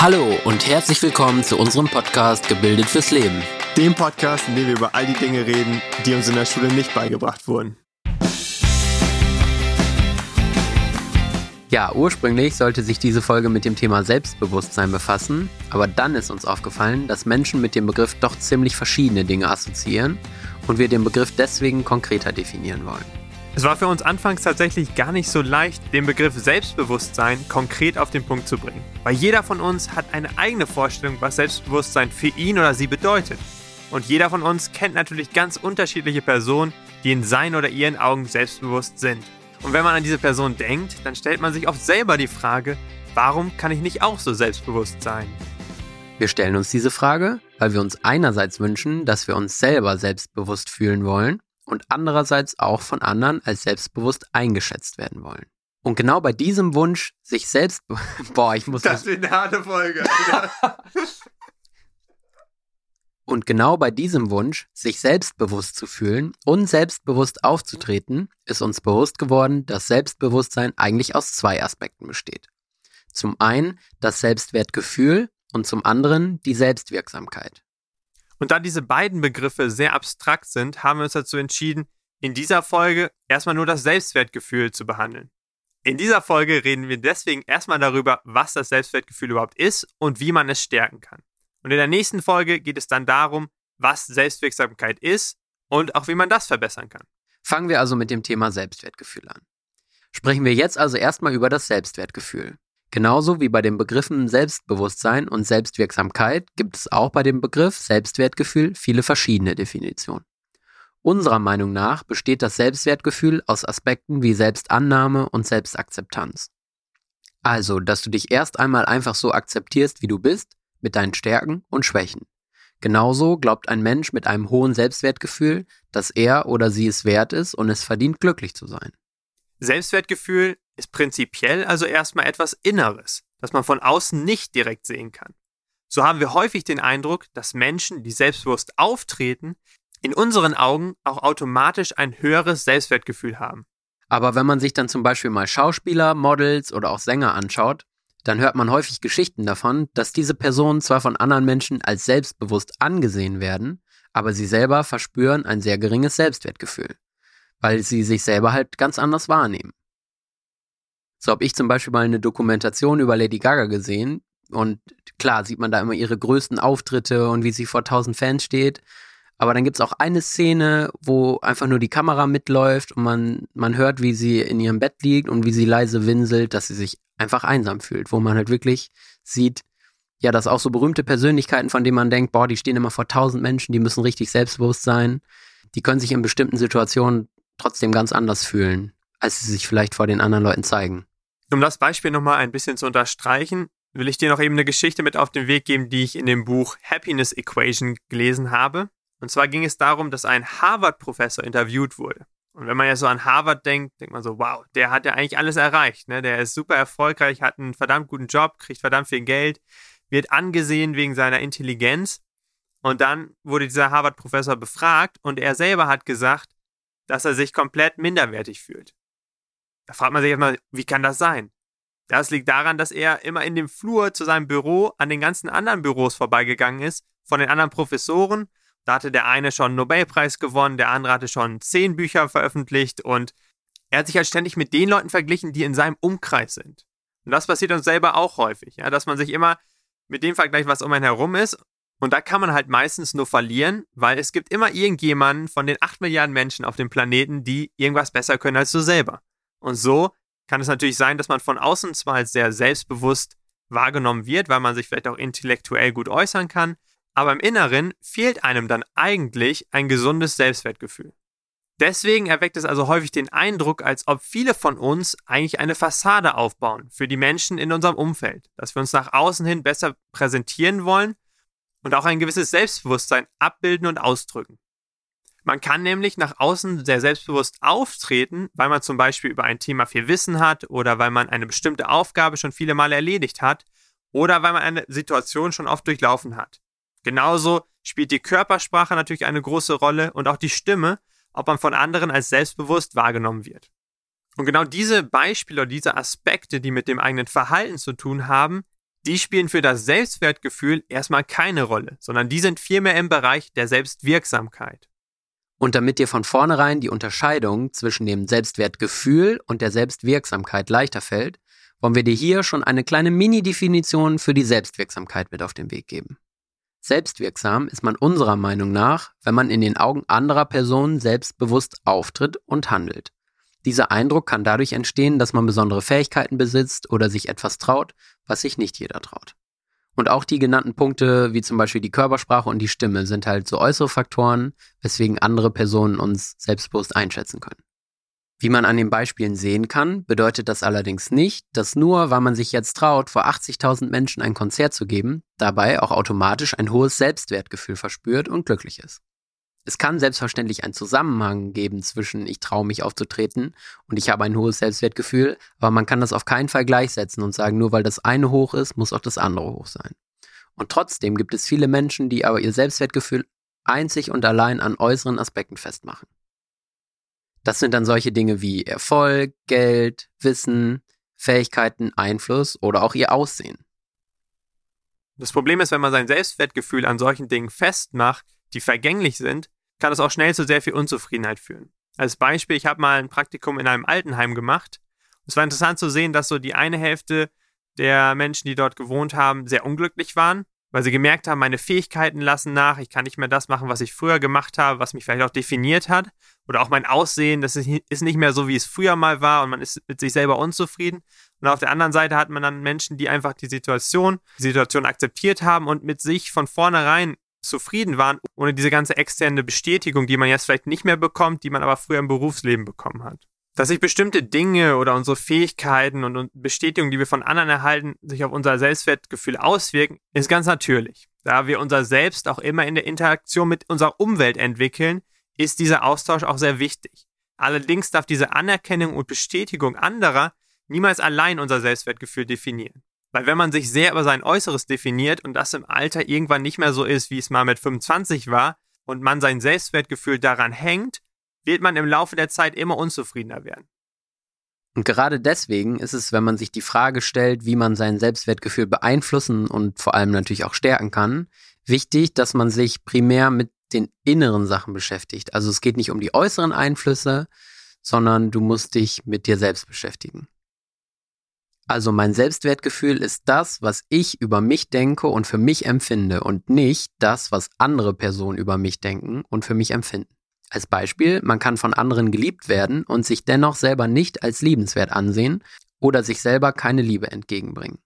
Hallo und herzlich willkommen zu unserem Podcast Gebildet fürs Leben. Dem Podcast, in dem wir über all die Dinge reden, die uns in der Schule nicht beigebracht wurden. Ja, ursprünglich sollte sich diese Folge mit dem Thema Selbstbewusstsein befassen, aber dann ist uns aufgefallen, dass Menschen mit dem Begriff doch ziemlich verschiedene Dinge assoziieren und wir den Begriff deswegen konkreter definieren wollen. Es war für uns anfangs tatsächlich gar nicht so leicht, den Begriff Selbstbewusstsein konkret auf den Punkt zu bringen. Weil jeder von uns hat eine eigene Vorstellung, was Selbstbewusstsein für ihn oder sie bedeutet. Und jeder von uns kennt natürlich ganz unterschiedliche Personen, die in seinen oder ihren Augen selbstbewusst sind. Und wenn man an diese Person denkt, dann stellt man sich oft selber die Frage, warum kann ich nicht auch so selbstbewusst sein? Wir stellen uns diese Frage, weil wir uns einerseits wünschen, dass wir uns selber selbstbewusst fühlen wollen und andererseits auch von anderen als selbstbewusst eingeschätzt werden wollen. Und genau bei diesem Wunsch, sich selbst. Boah, ich muss. Das ist eine harte Folge. und genau bei diesem Wunsch, sich selbstbewusst zu fühlen und selbstbewusst aufzutreten, ist uns bewusst geworden, dass Selbstbewusstsein eigentlich aus zwei Aspekten besteht. Zum einen das Selbstwertgefühl und zum anderen die Selbstwirksamkeit. Und da diese beiden Begriffe sehr abstrakt sind, haben wir uns dazu entschieden, in dieser Folge erstmal nur das Selbstwertgefühl zu behandeln. In dieser Folge reden wir deswegen erstmal darüber, was das Selbstwertgefühl überhaupt ist und wie man es stärken kann. Und in der nächsten Folge geht es dann darum, was Selbstwirksamkeit ist und auch wie man das verbessern kann. Fangen wir also mit dem Thema Selbstwertgefühl an. Sprechen wir jetzt also erstmal über das Selbstwertgefühl. Genauso wie bei den Begriffen Selbstbewusstsein und Selbstwirksamkeit gibt es auch bei dem Begriff Selbstwertgefühl viele verschiedene Definitionen. Unserer Meinung nach besteht das Selbstwertgefühl aus Aspekten wie Selbstannahme und Selbstakzeptanz. Also, dass du dich erst einmal einfach so akzeptierst, wie du bist, mit deinen Stärken und Schwächen. Genauso glaubt ein Mensch mit einem hohen Selbstwertgefühl, dass er oder sie es wert ist und es verdient, glücklich zu sein. Selbstwertgefühl ist prinzipiell also erstmal etwas Inneres, das man von außen nicht direkt sehen kann. So haben wir häufig den Eindruck, dass Menschen, die selbstbewusst auftreten, in unseren Augen auch automatisch ein höheres Selbstwertgefühl haben. Aber wenn man sich dann zum Beispiel mal Schauspieler, Models oder auch Sänger anschaut, dann hört man häufig Geschichten davon, dass diese Personen zwar von anderen Menschen als selbstbewusst angesehen werden, aber sie selber verspüren ein sehr geringes Selbstwertgefühl, weil sie sich selber halt ganz anders wahrnehmen. So habe ich zum Beispiel mal eine Dokumentation über Lady Gaga gesehen. Und klar sieht man da immer ihre größten Auftritte und wie sie vor tausend Fans steht. Aber dann gibt es auch eine Szene, wo einfach nur die Kamera mitläuft und man, man hört, wie sie in ihrem Bett liegt und wie sie leise winselt, dass sie sich einfach einsam fühlt, wo man halt wirklich sieht, ja, dass auch so berühmte Persönlichkeiten, von denen man denkt, boah, die stehen immer vor tausend Menschen, die müssen richtig selbstbewusst sein, die können sich in bestimmten Situationen trotzdem ganz anders fühlen, als sie sich vielleicht vor den anderen Leuten zeigen. Um das Beispiel nochmal ein bisschen zu unterstreichen, will ich dir noch eben eine Geschichte mit auf den Weg geben, die ich in dem Buch Happiness Equation gelesen habe. Und zwar ging es darum, dass ein Harvard-Professor interviewt wurde. Und wenn man ja so an Harvard denkt, denkt man so, wow, der hat ja eigentlich alles erreicht. Ne? Der ist super erfolgreich, hat einen verdammt guten Job, kriegt verdammt viel Geld, wird angesehen wegen seiner Intelligenz. Und dann wurde dieser Harvard-Professor befragt und er selber hat gesagt, dass er sich komplett minderwertig fühlt. Da fragt man sich erstmal, wie kann das sein? Das liegt daran, dass er immer in dem Flur zu seinem Büro an den ganzen anderen Büros vorbeigegangen ist, von den anderen Professoren. Da hatte der eine schon einen Nobelpreis gewonnen, der andere hatte schon zehn Bücher veröffentlicht und er hat sich halt ständig mit den Leuten verglichen, die in seinem Umkreis sind. Und das passiert uns selber auch häufig, ja, dass man sich immer mit dem vergleicht, was um einen herum ist. Und da kann man halt meistens nur verlieren, weil es gibt immer irgendjemanden von den acht Milliarden Menschen auf dem Planeten, die irgendwas besser können als du selber. Und so kann es natürlich sein, dass man von außen zwar als sehr selbstbewusst wahrgenommen wird, weil man sich vielleicht auch intellektuell gut äußern kann, aber im Inneren fehlt einem dann eigentlich ein gesundes Selbstwertgefühl. Deswegen erweckt es also häufig den Eindruck, als ob viele von uns eigentlich eine Fassade aufbauen für die Menschen in unserem Umfeld, dass wir uns nach außen hin besser präsentieren wollen und auch ein gewisses Selbstbewusstsein abbilden und ausdrücken. Man kann nämlich nach außen sehr selbstbewusst auftreten, weil man zum Beispiel über ein Thema viel Wissen hat oder weil man eine bestimmte Aufgabe schon viele Male erledigt hat oder weil man eine Situation schon oft durchlaufen hat. Genauso spielt die Körpersprache natürlich eine große Rolle und auch die Stimme, ob man von anderen als selbstbewusst wahrgenommen wird. Und genau diese Beispiele oder diese Aspekte, die mit dem eigenen Verhalten zu tun haben, die spielen für das Selbstwertgefühl erstmal keine Rolle, sondern die sind vielmehr im Bereich der Selbstwirksamkeit. Und damit dir von vornherein die Unterscheidung zwischen dem Selbstwertgefühl und der Selbstwirksamkeit leichter fällt, wollen wir dir hier schon eine kleine Mini-Definition für die Selbstwirksamkeit mit auf den Weg geben. Selbstwirksam ist man unserer Meinung nach, wenn man in den Augen anderer Personen selbstbewusst auftritt und handelt. Dieser Eindruck kann dadurch entstehen, dass man besondere Fähigkeiten besitzt oder sich etwas traut, was sich nicht jeder traut. Und auch die genannten Punkte, wie zum Beispiel die Körpersprache und die Stimme, sind halt so äußere Faktoren, weswegen andere Personen uns selbstbewusst einschätzen können. Wie man an den Beispielen sehen kann, bedeutet das allerdings nicht, dass nur weil man sich jetzt traut, vor 80.000 Menschen ein Konzert zu geben, dabei auch automatisch ein hohes Selbstwertgefühl verspürt und glücklich ist. Es kann selbstverständlich einen Zusammenhang geben zwischen ich traue mich aufzutreten und ich habe ein hohes Selbstwertgefühl, aber man kann das auf keinen Fall gleichsetzen und sagen, nur weil das eine hoch ist, muss auch das andere hoch sein. Und trotzdem gibt es viele Menschen, die aber ihr Selbstwertgefühl einzig und allein an äußeren Aspekten festmachen. Das sind dann solche Dinge wie Erfolg, Geld, Wissen, Fähigkeiten, Einfluss oder auch ihr Aussehen. Das Problem ist, wenn man sein Selbstwertgefühl an solchen Dingen festmacht, die vergänglich sind, kann das auch schnell zu sehr viel Unzufriedenheit führen. Als Beispiel, ich habe mal ein Praktikum in einem Altenheim gemacht. Es war interessant zu sehen, dass so die eine Hälfte der Menschen, die dort gewohnt haben, sehr unglücklich waren, weil sie gemerkt haben, meine Fähigkeiten lassen nach, ich kann nicht mehr das machen, was ich früher gemacht habe, was mich vielleicht auch definiert hat. Oder auch mein Aussehen, das ist nicht mehr so, wie es früher mal war und man ist mit sich selber unzufrieden. Und auf der anderen Seite hat man dann Menschen, die einfach die Situation, die Situation akzeptiert haben und mit sich von vornherein zufrieden waren, ohne diese ganze externe Bestätigung, die man jetzt vielleicht nicht mehr bekommt, die man aber früher im Berufsleben bekommen hat. Dass sich bestimmte Dinge oder unsere Fähigkeiten und Bestätigungen, die wir von anderen erhalten, sich auf unser Selbstwertgefühl auswirken, ist ganz natürlich. Da wir unser Selbst auch immer in der Interaktion mit unserer Umwelt entwickeln, ist dieser Austausch auch sehr wichtig. Allerdings darf diese Anerkennung und Bestätigung anderer niemals allein unser Selbstwertgefühl definieren. Weil wenn man sich sehr über sein Äußeres definiert und das im Alter irgendwann nicht mehr so ist, wie es mal mit 25 war, und man sein Selbstwertgefühl daran hängt, wird man im Laufe der Zeit immer unzufriedener werden. Und gerade deswegen ist es, wenn man sich die Frage stellt, wie man sein Selbstwertgefühl beeinflussen und vor allem natürlich auch stärken kann, wichtig, dass man sich primär mit den inneren Sachen beschäftigt. Also es geht nicht um die äußeren Einflüsse, sondern du musst dich mit dir selbst beschäftigen. Also mein Selbstwertgefühl ist das, was ich über mich denke und für mich empfinde und nicht das, was andere Personen über mich denken und für mich empfinden. Als Beispiel, man kann von anderen geliebt werden und sich dennoch selber nicht als liebenswert ansehen oder sich selber keine Liebe entgegenbringen.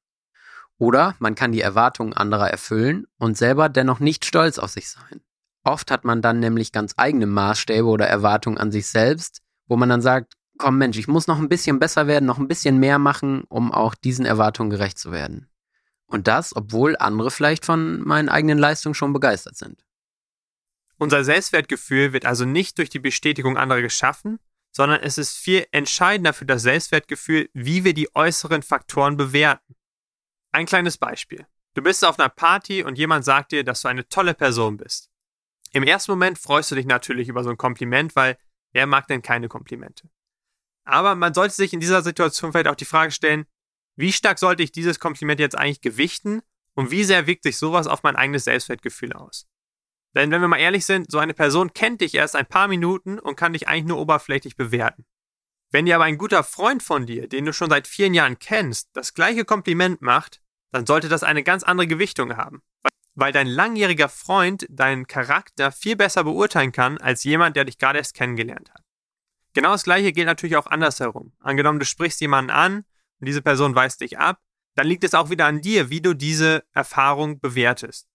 Oder man kann die Erwartungen anderer erfüllen und selber dennoch nicht stolz auf sich sein. Oft hat man dann nämlich ganz eigene Maßstäbe oder Erwartungen an sich selbst, wo man dann sagt, komm Mensch, ich muss noch ein bisschen besser werden, noch ein bisschen mehr machen, um auch diesen Erwartungen gerecht zu werden. Und das, obwohl andere vielleicht von meinen eigenen Leistungen schon begeistert sind. Unser Selbstwertgefühl wird also nicht durch die Bestätigung anderer geschaffen, sondern es ist viel entscheidender für das Selbstwertgefühl, wie wir die äußeren Faktoren bewerten. Ein kleines Beispiel. Du bist auf einer Party und jemand sagt dir, dass du eine tolle Person bist. Im ersten Moment freust du dich natürlich über so ein Kompliment, weil wer mag denn keine Komplimente? Aber man sollte sich in dieser Situation vielleicht auch die Frage stellen, wie stark sollte ich dieses Kompliment jetzt eigentlich gewichten und wie sehr wirkt sich sowas auf mein eigenes Selbstwertgefühl aus? Denn wenn wir mal ehrlich sind, so eine Person kennt dich erst ein paar Minuten und kann dich eigentlich nur oberflächlich bewerten. Wenn dir aber ein guter Freund von dir, den du schon seit vielen Jahren kennst, das gleiche Kompliment macht, dann sollte das eine ganz andere Gewichtung haben. Weil dein langjähriger Freund deinen Charakter viel besser beurteilen kann als jemand, der dich gerade erst kennengelernt hat. Genau das gleiche gilt natürlich auch andersherum. Angenommen, du sprichst jemanden an und diese Person weist dich ab, dann liegt es auch wieder an dir, wie du diese Erfahrung bewertest.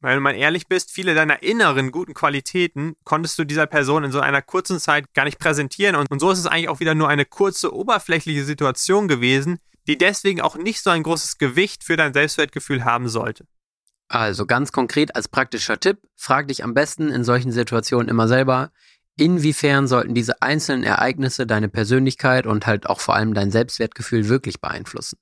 Weil du mal ehrlich bist, viele deiner inneren guten Qualitäten konntest du dieser Person in so einer kurzen Zeit gar nicht präsentieren und, und so ist es eigentlich auch wieder nur eine kurze oberflächliche Situation gewesen, die deswegen auch nicht so ein großes Gewicht für dein Selbstwertgefühl haben sollte. Also ganz konkret als praktischer Tipp, frag dich am besten in solchen Situationen immer selber, Inwiefern sollten diese einzelnen Ereignisse deine Persönlichkeit und halt auch vor allem dein Selbstwertgefühl wirklich beeinflussen?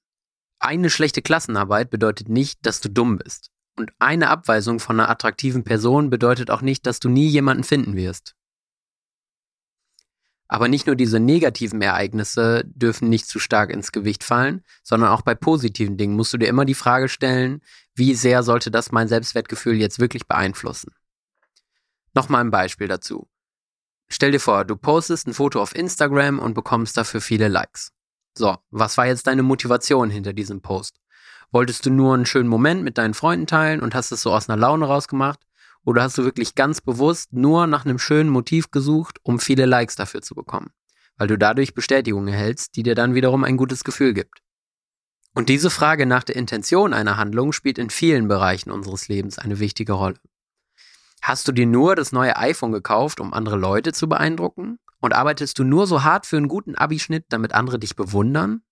Eine schlechte Klassenarbeit bedeutet nicht, dass du dumm bist. Und eine Abweisung von einer attraktiven Person bedeutet auch nicht, dass du nie jemanden finden wirst. Aber nicht nur diese negativen Ereignisse dürfen nicht zu stark ins Gewicht fallen, sondern auch bei positiven Dingen musst du dir immer die Frage stellen, wie sehr sollte das mein Selbstwertgefühl jetzt wirklich beeinflussen? Nochmal ein Beispiel dazu. Stell dir vor, du postest ein Foto auf Instagram und bekommst dafür viele Likes. So, was war jetzt deine Motivation hinter diesem Post? Wolltest du nur einen schönen Moment mit deinen Freunden teilen und hast es so aus einer Laune rausgemacht? Oder hast du wirklich ganz bewusst nur nach einem schönen Motiv gesucht, um viele Likes dafür zu bekommen? Weil du dadurch Bestätigung erhältst, die dir dann wiederum ein gutes Gefühl gibt. Und diese Frage nach der Intention einer Handlung spielt in vielen Bereichen unseres Lebens eine wichtige Rolle. Hast du dir nur das neue iPhone gekauft, um andere Leute zu beeindrucken? Und arbeitest du nur so hart für einen guten Abischnitt, damit andere dich bewundern?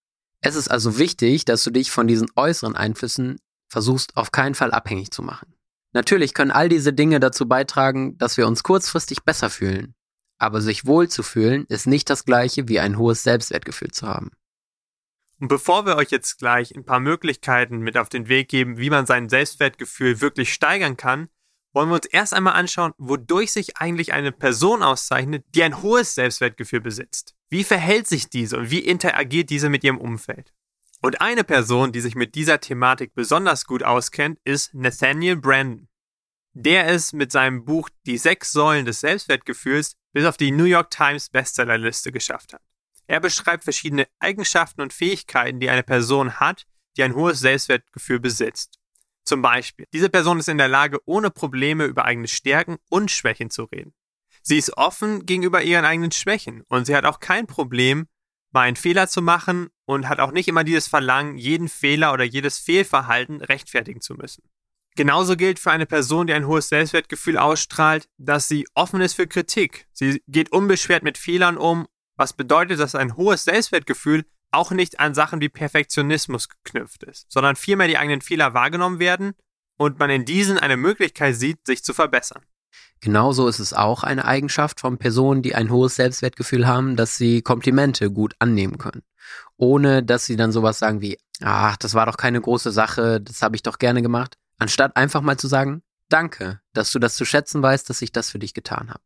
Es ist also wichtig, dass du dich von diesen äußeren Einflüssen versuchst auf keinen Fall abhängig zu machen. Natürlich können all diese Dinge dazu beitragen, dass wir uns kurzfristig besser fühlen. Aber sich wohl zu fühlen ist nicht das gleiche wie ein hohes Selbstwertgefühl zu haben. Und bevor wir euch jetzt gleich ein paar Möglichkeiten mit auf den Weg geben, wie man sein Selbstwertgefühl wirklich steigern kann, wollen wir uns erst einmal anschauen, wodurch sich eigentlich eine Person auszeichnet, die ein hohes Selbstwertgefühl besitzt. Wie verhält sich diese und wie interagiert diese mit ihrem Umfeld? Und eine Person, die sich mit dieser Thematik besonders gut auskennt, ist Nathaniel Brandon. Der es mit seinem Buch Die sechs Säulen des Selbstwertgefühls bis auf die New York Times Bestsellerliste geschafft hat. Er beschreibt verschiedene Eigenschaften und Fähigkeiten, die eine Person hat, die ein hohes Selbstwertgefühl besitzt. Zum Beispiel, diese Person ist in der Lage, ohne Probleme über eigene Stärken und Schwächen zu reden. Sie ist offen gegenüber ihren eigenen Schwächen und sie hat auch kein Problem, mal einen Fehler zu machen und hat auch nicht immer dieses Verlangen, jeden Fehler oder jedes Fehlverhalten rechtfertigen zu müssen. Genauso gilt für eine Person, die ein hohes Selbstwertgefühl ausstrahlt, dass sie offen ist für Kritik. Sie geht unbeschwert mit Fehlern um, was bedeutet, dass ein hohes Selbstwertgefühl auch nicht an Sachen wie Perfektionismus geknüpft ist, sondern vielmehr die eigenen Fehler wahrgenommen werden und man in diesen eine Möglichkeit sieht, sich zu verbessern. Genauso ist es auch eine Eigenschaft von Personen, die ein hohes Selbstwertgefühl haben, dass sie Komplimente gut annehmen können. Ohne dass sie dann sowas sagen wie, ach, das war doch keine große Sache, das habe ich doch gerne gemacht. Anstatt einfach mal zu sagen, danke, dass du das zu schätzen weißt, dass ich das für dich getan habe.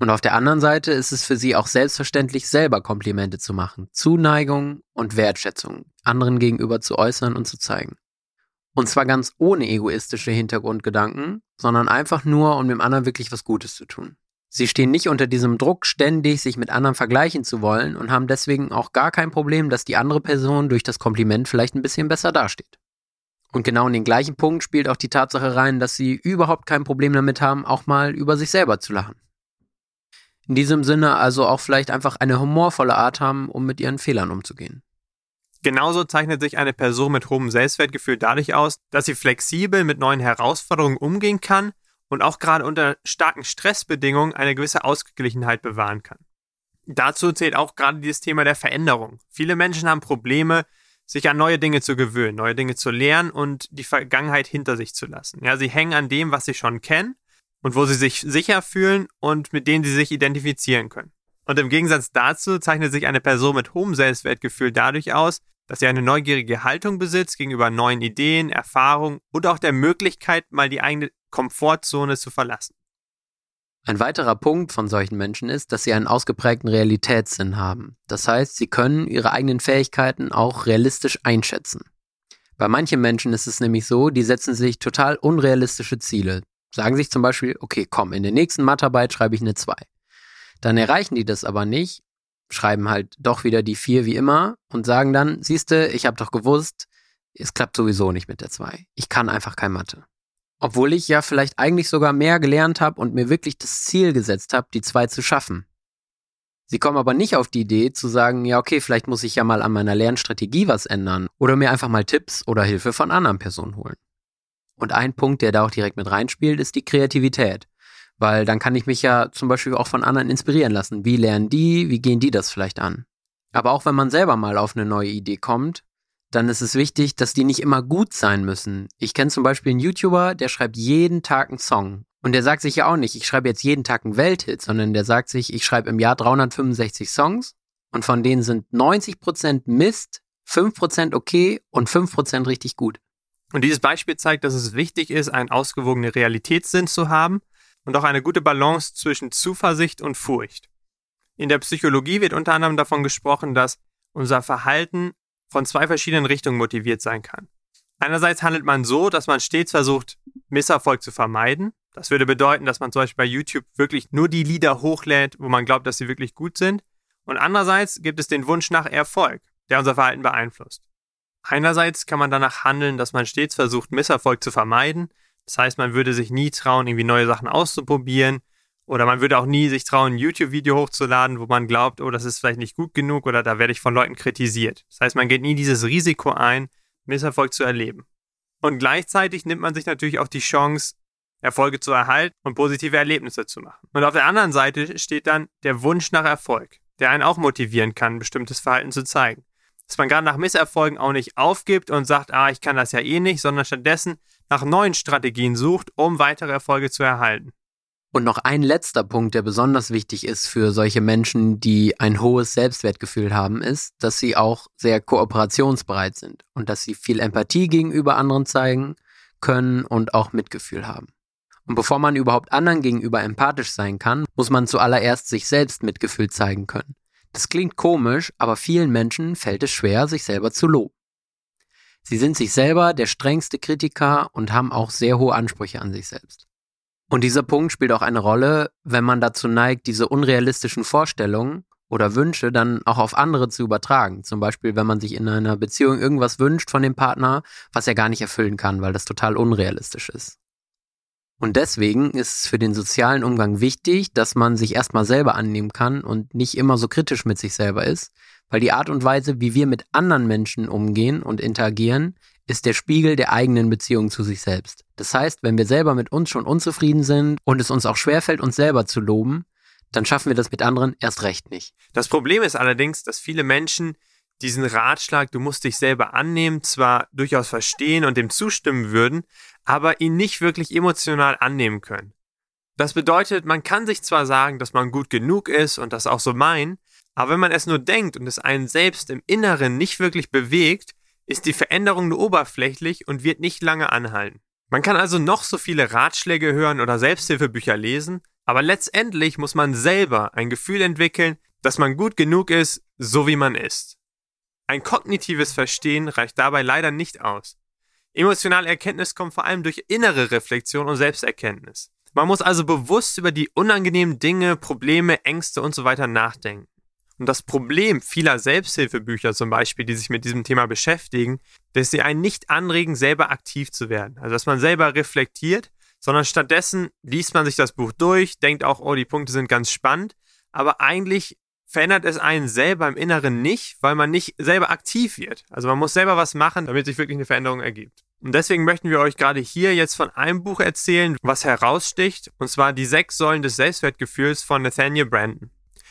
Und auf der anderen Seite ist es für sie auch selbstverständlich, selber Komplimente zu machen, Zuneigung und Wertschätzung anderen gegenüber zu äußern und zu zeigen. Und zwar ganz ohne egoistische Hintergrundgedanken, sondern einfach nur, um dem anderen wirklich was Gutes zu tun. Sie stehen nicht unter diesem Druck, ständig sich mit anderen vergleichen zu wollen und haben deswegen auch gar kein Problem, dass die andere Person durch das Kompliment vielleicht ein bisschen besser dasteht. Und genau in den gleichen Punkt spielt auch die Tatsache rein, dass sie überhaupt kein Problem damit haben, auch mal über sich selber zu lachen. In diesem Sinne also auch vielleicht einfach eine humorvolle Art haben, um mit ihren Fehlern umzugehen. Genauso zeichnet sich eine Person mit hohem Selbstwertgefühl dadurch aus, dass sie flexibel mit neuen Herausforderungen umgehen kann und auch gerade unter starken Stressbedingungen eine gewisse Ausgeglichenheit bewahren kann. Dazu zählt auch gerade dieses Thema der Veränderung. Viele Menschen haben Probleme, sich an neue Dinge zu gewöhnen, neue Dinge zu lernen und die Vergangenheit hinter sich zu lassen. Ja, sie hängen an dem, was sie schon kennen und wo sie sich sicher fühlen und mit denen sie sich identifizieren können. Und im Gegensatz dazu zeichnet sich eine Person mit hohem Selbstwertgefühl dadurch aus, dass sie eine neugierige Haltung besitzt gegenüber neuen Ideen, Erfahrungen und auch der Möglichkeit, mal die eigene Komfortzone zu verlassen. Ein weiterer Punkt von solchen Menschen ist, dass sie einen ausgeprägten Realitätssinn haben. Das heißt, sie können ihre eigenen Fähigkeiten auch realistisch einschätzen. Bei manchen Menschen ist es nämlich so, die setzen sich total unrealistische Ziele, sagen sich zum Beispiel, okay, komm, in der nächsten Mathearbeit schreibe ich eine 2. Dann erreichen die das aber nicht, schreiben halt doch wieder die 4 wie immer und sagen dann, siehste, ich habe doch gewusst, es klappt sowieso nicht mit der 2. Ich kann einfach kein Mathe. Obwohl ich ja vielleicht eigentlich sogar mehr gelernt habe und mir wirklich das Ziel gesetzt habe, die 2 zu schaffen. Sie kommen aber nicht auf die Idee zu sagen, ja, okay, vielleicht muss ich ja mal an meiner Lernstrategie was ändern oder mir einfach mal Tipps oder Hilfe von anderen Personen holen. Und ein Punkt, der da auch direkt mit reinspielt, ist die Kreativität. Weil dann kann ich mich ja zum Beispiel auch von anderen inspirieren lassen. Wie lernen die? Wie gehen die das vielleicht an? Aber auch wenn man selber mal auf eine neue Idee kommt, dann ist es wichtig, dass die nicht immer gut sein müssen. Ich kenne zum Beispiel einen YouTuber, der schreibt jeden Tag einen Song. Und der sagt sich ja auch nicht, ich schreibe jetzt jeden Tag einen Welthit, sondern der sagt sich, ich schreibe im Jahr 365 Songs und von denen sind 90% Mist, 5% okay und 5% richtig gut. Und dieses Beispiel zeigt, dass es wichtig ist, einen ausgewogenen Realitätssinn zu haben und auch eine gute Balance zwischen Zuversicht und Furcht. In der Psychologie wird unter anderem davon gesprochen, dass unser Verhalten von zwei verschiedenen Richtungen motiviert sein kann. Einerseits handelt man so, dass man stets versucht, Misserfolg zu vermeiden. Das würde bedeuten, dass man zum Beispiel bei YouTube wirklich nur die Lieder hochlädt, wo man glaubt, dass sie wirklich gut sind. Und andererseits gibt es den Wunsch nach Erfolg, der unser Verhalten beeinflusst. Einerseits kann man danach handeln, dass man stets versucht, Misserfolg zu vermeiden. Das heißt, man würde sich nie trauen, irgendwie neue Sachen auszuprobieren. Oder man würde auch nie sich trauen, ein YouTube-Video hochzuladen, wo man glaubt, oh, das ist vielleicht nicht gut genug oder da werde ich von Leuten kritisiert. Das heißt, man geht nie dieses Risiko ein, Misserfolg zu erleben. Und gleichzeitig nimmt man sich natürlich auch die Chance, Erfolge zu erhalten und positive Erlebnisse zu machen. Und auf der anderen Seite steht dann der Wunsch nach Erfolg, der einen auch motivieren kann, bestimmtes Verhalten zu zeigen. Dass man gerade nach Misserfolgen auch nicht aufgibt und sagt, ah, ich kann das ja eh nicht, sondern stattdessen nach neuen Strategien sucht, um weitere Erfolge zu erhalten. Und noch ein letzter Punkt, der besonders wichtig ist für solche Menschen, die ein hohes Selbstwertgefühl haben, ist, dass sie auch sehr kooperationsbereit sind und dass sie viel Empathie gegenüber anderen zeigen können und auch Mitgefühl haben. Und bevor man überhaupt anderen gegenüber empathisch sein kann, muss man zuallererst sich selbst Mitgefühl zeigen können. Das klingt komisch, aber vielen Menschen fällt es schwer, sich selber zu loben. Sie sind sich selber der strengste Kritiker und haben auch sehr hohe Ansprüche an sich selbst. Und dieser Punkt spielt auch eine Rolle, wenn man dazu neigt, diese unrealistischen Vorstellungen oder Wünsche dann auch auf andere zu übertragen. Zum Beispiel, wenn man sich in einer Beziehung irgendwas wünscht von dem Partner, was er gar nicht erfüllen kann, weil das total unrealistisch ist. Und deswegen ist es für den sozialen Umgang wichtig, dass man sich erstmal selber annehmen kann und nicht immer so kritisch mit sich selber ist, weil die Art und Weise, wie wir mit anderen Menschen umgehen und interagieren, ist der Spiegel der eigenen Beziehung zu sich selbst. Das heißt, wenn wir selber mit uns schon unzufrieden sind und es uns auch schwerfällt, uns selber zu loben, dann schaffen wir das mit anderen erst recht nicht. Das Problem ist allerdings, dass viele Menschen diesen Ratschlag, du musst dich selber annehmen, zwar durchaus verstehen und dem zustimmen würden, aber ihn nicht wirklich emotional annehmen können. Das bedeutet, man kann sich zwar sagen, dass man gut genug ist und das auch so meinen, aber wenn man es nur denkt und es einen selbst im Inneren nicht wirklich bewegt, ist die Veränderung nur oberflächlich und wird nicht lange anhalten. Man kann also noch so viele Ratschläge hören oder Selbsthilfebücher lesen, aber letztendlich muss man selber ein Gefühl entwickeln, dass man gut genug ist, so wie man ist. Ein kognitives Verstehen reicht dabei leider nicht aus. Emotionale Erkenntnis kommt vor allem durch innere Reflexion und Selbsterkenntnis. Man muss also bewusst über die unangenehmen Dinge, Probleme, Ängste und so weiter nachdenken. Und das Problem vieler Selbsthilfebücher zum Beispiel, die sich mit diesem Thema beschäftigen, dass sie einen nicht anregen, selber aktiv zu werden. Also dass man selber reflektiert, sondern stattdessen liest man sich das Buch durch, denkt auch, oh, die Punkte sind ganz spannend, aber eigentlich verändert es einen selber im Inneren nicht, weil man nicht selber aktiv wird. Also man muss selber was machen, damit sich wirklich eine Veränderung ergibt. Und deswegen möchten wir euch gerade hier jetzt von einem Buch erzählen, was heraussticht, und zwar die sechs Säulen des Selbstwertgefühls von Nathaniel Brandon.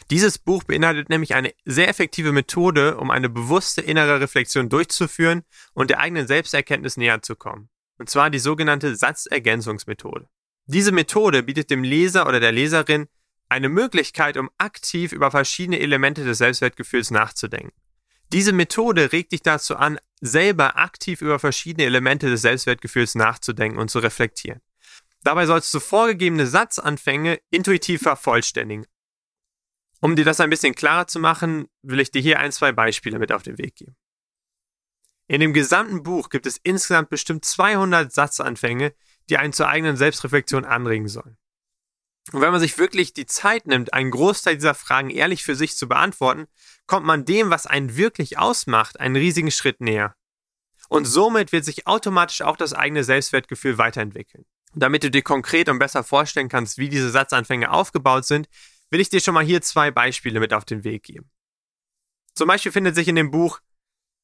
Dieses Buch beinhaltet nämlich eine sehr effektive Methode, um eine bewusste innere Reflexion durchzuführen und der eigenen Selbsterkenntnis näher zu kommen. Und zwar die sogenannte Satzergänzungsmethode. Diese Methode bietet dem Leser oder der Leserin eine Möglichkeit, um aktiv über verschiedene Elemente des Selbstwertgefühls nachzudenken. Diese Methode regt dich dazu an, selber aktiv über verschiedene Elemente des Selbstwertgefühls nachzudenken und zu reflektieren. Dabei sollst du vorgegebene Satzanfänge intuitiv vervollständigen, um dir das ein bisschen klarer zu machen, will ich dir hier ein, zwei Beispiele mit auf den Weg geben. In dem gesamten Buch gibt es insgesamt bestimmt 200 Satzanfänge, die einen zur eigenen Selbstreflexion anregen sollen. Und wenn man sich wirklich die Zeit nimmt, einen Großteil dieser Fragen ehrlich für sich zu beantworten, kommt man dem, was einen wirklich ausmacht, einen riesigen Schritt näher. Und somit wird sich automatisch auch das eigene Selbstwertgefühl weiterentwickeln. Damit du dir konkret und besser vorstellen kannst, wie diese Satzanfänge aufgebaut sind, will ich dir schon mal hier zwei Beispiele mit auf den Weg geben. Zum Beispiel findet sich in dem Buch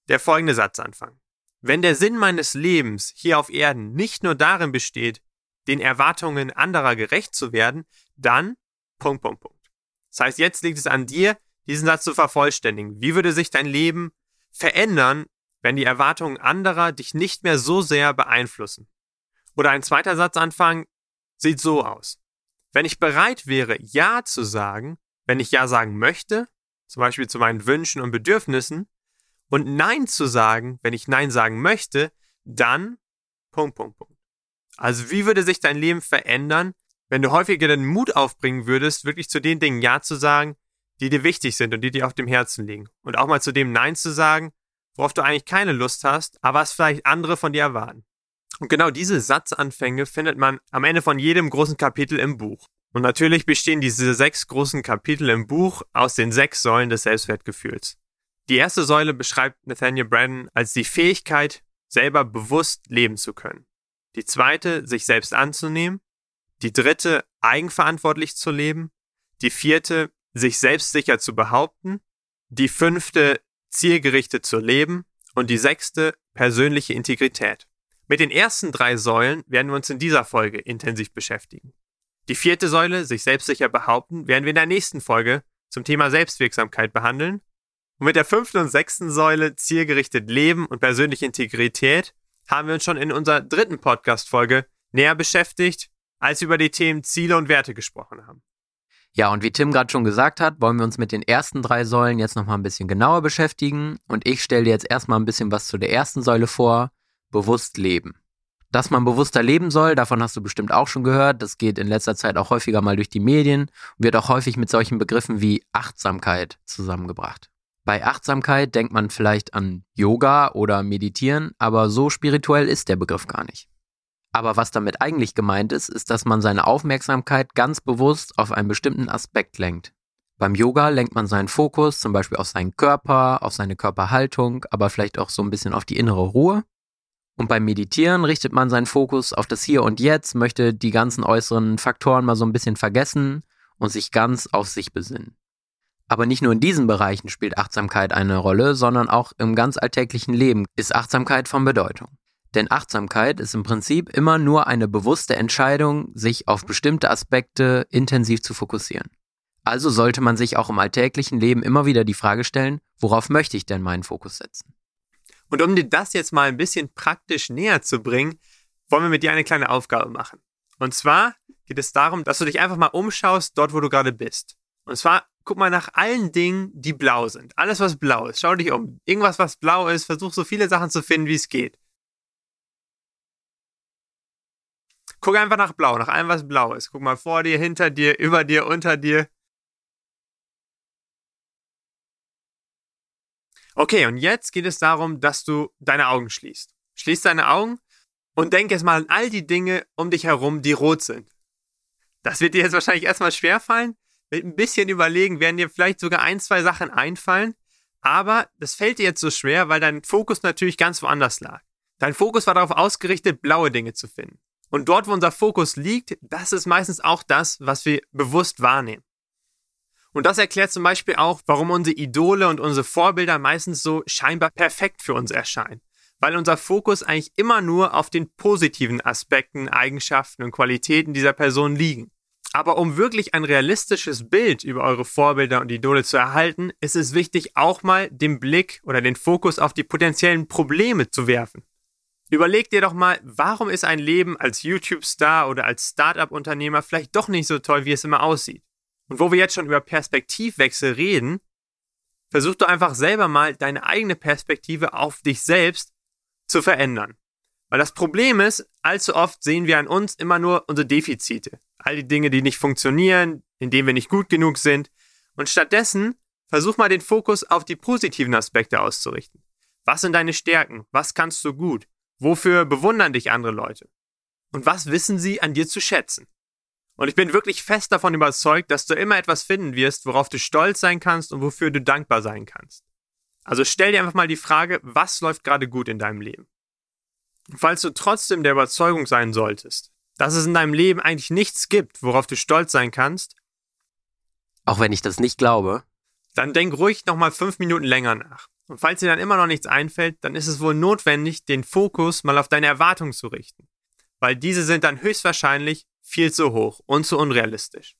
der folgende Satzanfang. Wenn der Sinn meines Lebens hier auf Erden nicht nur darin besteht, den Erwartungen anderer gerecht zu werden, dann Punkt, Punkt, Punkt. Das heißt, jetzt liegt es an dir, diesen Satz zu vervollständigen. Wie würde sich dein Leben verändern, wenn die Erwartungen anderer dich nicht mehr so sehr beeinflussen? Oder ein zweiter Satzanfang sieht so aus. Wenn ich bereit wäre, Ja zu sagen, wenn ich Ja sagen möchte, zum Beispiel zu meinen Wünschen und Bedürfnissen, und Nein zu sagen, wenn ich Nein sagen möchte, dann Punkt, Punkt, Punkt. Also wie würde sich dein Leben verändern, wenn du häufiger den Mut aufbringen würdest, wirklich zu den Dingen Ja zu sagen, die dir wichtig sind und die dir auf dem Herzen liegen. Und auch mal zu dem Nein zu sagen, worauf du eigentlich keine Lust hast, aber was vielleicht andere von dir erwarten. Und genau diese Satzanfänge findet man am Ende von jedem großen Kapitel im Buch. Und natürlich bestehen diese sechs großen Kapitel im Buch aus den sechs Säulen des Selbstwertgefühls. Die erste Säule beschreibt Nathaniel Brandon als die Fähigkeit, selber bewusst leben zu können. Die zweite, sich selbst anzunehmen. Die dritte, eigenverantwortlich zu leben. Die vierte, sich selbstsicher zu behaupten. Die fünfte, zielgerichtet zu leben. Und die sechste, persönliche Integrität. Mit den ersten drei Säulen werden wir uns in dieser Folge intensiv beschäftigen. Die vierte Säule, sich selbstsicher behaupten, werden wir in der nächsten Folge zum Thema Selbstwirksamkeit behandeln. Und mit der fünften und sechsten Säule, zielgerichtet Leben und persönliche Integrität, haben wir uns schon in unserer dritten Podcast-Folge näher beschäftigt, als wir über die Themen Ziele und Werte gesprochen haben. Ja, und wie Tim gerade schon gesagt hat, wollen wir uns mit den ersten drei Säulen jetzt nochmal ein bisschen genauer beschäftigen. Und ich stelle dir jetzt erstmal ein bisschen was zu der ersten Säule vor, bewusst leben. Dass man bewusster leben soll, davon hast du bestimmt auch schon gehört. Das geht in letzter Zeit auch häufiger mal durch die Medien und wird auch häufig mit solchen Begriffen wie Achtsamkeit zusammengebracht. Bei Achtsamkeit denkt man vielleicht an Yoga oder Meditieren, aber so spirituell ist der Begriff gar nicht. Aber was damit eigentlich gemeint ist, ist, dass man seine Aufmerksamkeit ganz bewusst auf einen bestimmten Aspekt lenkt. Beim Yoga lenkt man seinen Fokus zum Beispiel auf seinen Körper, auf seine Körperhaltung, aber vielleicht auch so ein bisschen auf die innere Ruhe. Und beim Meditieren richtet man seinen Fokus auf das Hier und Jetzt, möchte die ganzen äußeren Faktoren mal so ein bisschen vergessen und sich ganz auf sich besinnen. Aber nicht nur in diesen Bereichen spielt Achtsamkeit eine Rolle, sondern auch im ganz alltäglichen Leben ist Achtsamkeit von Bedeutung. Denn Achtsamkeit ist im Prinzip immer nur eine bewusste Entscheidung, sich auf bestimmte Aspekte intensiv zu fokussieren. Also sollte man sich auch im alltäglichen Leben immer wieder die Frage stellen, worauf möchte ich denn meinen Fokus setzen? Und um dir das jetzt mal ein bisschen praktisch näher zu bringen, wollen wir mit dir eine kleine Aufgabe machen. Und zwar geht es darum, dass du dich einfach mal umschaust, dort wo du gerade bist. Und zwar guck mal nach allen Dingen, die blau sind. Alles, was blau ist. Schau dich um. Irgendwas, was blau ist. Versuch so viele Sachen zu finden, wie es geht. Guck einfach nach blau, nach allem, was blau ist. Guck mal vor dir, hinter dir, über dir, unter dir. Okay, und jetzt geht es darum, dass du deine Augen schließt. Schließ deine Augen und denk jetzt mal an all die Dinge um dich herum, die rot sind. Das wird dir jetzt wahrscheinlich erstmal schwerfallen. Mit ein bisschen überlegen werden dir vielleicht sogar ein, zwei Sachen einfallen. Aber das fällt dir jetzt so schwer, weil dein Fokus natürlich ganz woanders lag. Dein Fokus war darauf ausgerichtet, blaue Dinge zu finden. Und dort, wo unser Fokus liegt, das ist meistens auch das, was wir bewusst wahrnehmen. Und das erklärt zum Beispiel auch, warum unsere Idole und unsere Vorbilder meistens so scheinbar perfekt für uns erscheinen. Weil unser Fokus eigentlich immer nur auf den positiven Aspekten, Eigenschaften und Qualitäten dieser Person liegen. Aber um wirklich ein realistisches Bild über eure Vorbilder und Idole zu erhalten, ist es wichtig, auch mal den Blick oder den Fokus auf die potenziellen Probleme zu werfen. Überleg dir doch mal, warum ist ein Leben als YouTube-Star oder als Startup-Unternehmer vielleicht doch nicht so toll, wie es immer aussieht? Und wo wir jetzt schon über Perspektivwechsel reden, versuch du einfach selber mal deine eigene Perspektive auf dich selbst zu verändern. Weil das Problem ist, allzu oft sehen wir an uns immer nur unsere Defizite. All die Dinge, die nicht funktionieren, in denen wir nicht gut genug sind. Und stattdessen versuch mal den Fokus auf die positiven Aspekte auszurichten. Was sind deine Stärken? Was kannst du gut? Wofür bewundern dich andere Leute? Und was wissen sie an dir zu schätzen? Und ich bin wirklich fest davon überzeugt, dass du immer etwas finden wirst, worauf du stolz sein kannst und wofür du dankbar sein kannst. Also stell dir einfach mal die Frage, was läuft gerade gut in deinem Leben? Und falls du trotzdem der Überzeugung sein solltest, dass es in deinem Leben eigentlich nichts gibt, worauf du stolz sein kannst, auch wenn ich das nicht glaube, dann denk ruhig nochmal fünf Minuten länger nach. Und falls dir dann immer noch nichts einfällt, dann ist es wohl notwendig, den Fokus mal auf deine Erwartungen zu richten. Weil diese sind dann höchstwahrscheinlich viel zu hoch und zu unrealistisch.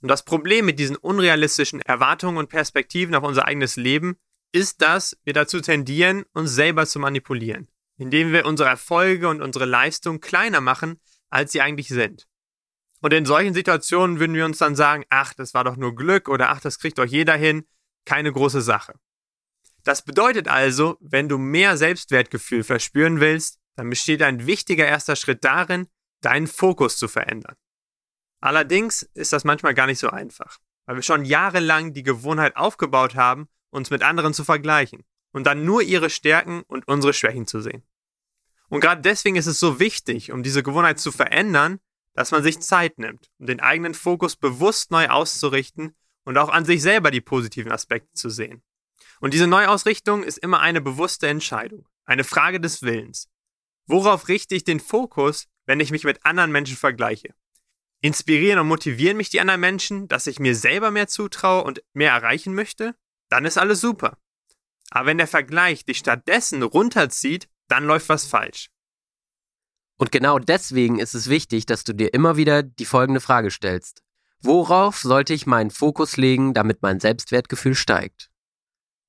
Und das Problem mit diesen unrealistischen Erwartungen und Perspektiven auf unser eigenes Leben ist, dass wir dazu tendieren, uns selber zu manipulieren, indem wir unsere Erfolge und unsere Leistung kleiner machen, als sie eigentlich sind. Und in solchen Situationen würden wir uns dann sagen, ach, das war doch nur Glück oder ach, das kriegt doch jeder hin, keine große Sache. Das bedeutet also, wenn du mehr Selbstwertgefühl verspüren willst, dann besteht ein wichtiger erster Schritt darin, deinen Fokus zu verändern. Allerdings ist das manchmal gar nicht so einfach. weil wir schon jahrelang die Gewohnheit aufgebaut haben, uns mit anderen zu vergleichen und dann nur ihre Stärken und unsere Schwächen zu sehen. Und gerade deswegen ist es so wichtig, um diese Gewohnheit zu verändern, dass man sich Zeit nimmt, um den eigenen Fokus bewusst neu auszurichten und auch an sich selber die positiven Aspekte zu sehen. Und diese Neuausrichtung ist immer eine bewusste Entscheidung, eine Frage des Willens. Worauf richte ich den Fokus, wenn ich mich mit anderen Menschen vergleiche? Inspirieren und motivieren mich die anderen Menschen, dass ich mir selber mehr zutraue und mehr erreichen möchte? Dann ist alles super. Aber wenn der Vergleich dich stattdessen runterzieht, dann läuft was falsch. Und genau deswegen ist es wichtig, dass du dir immer wieder die folgende Frage stellst. Worauf sollte ich meinen Fokus legen, damit mein Selbstwertgefühl steigt?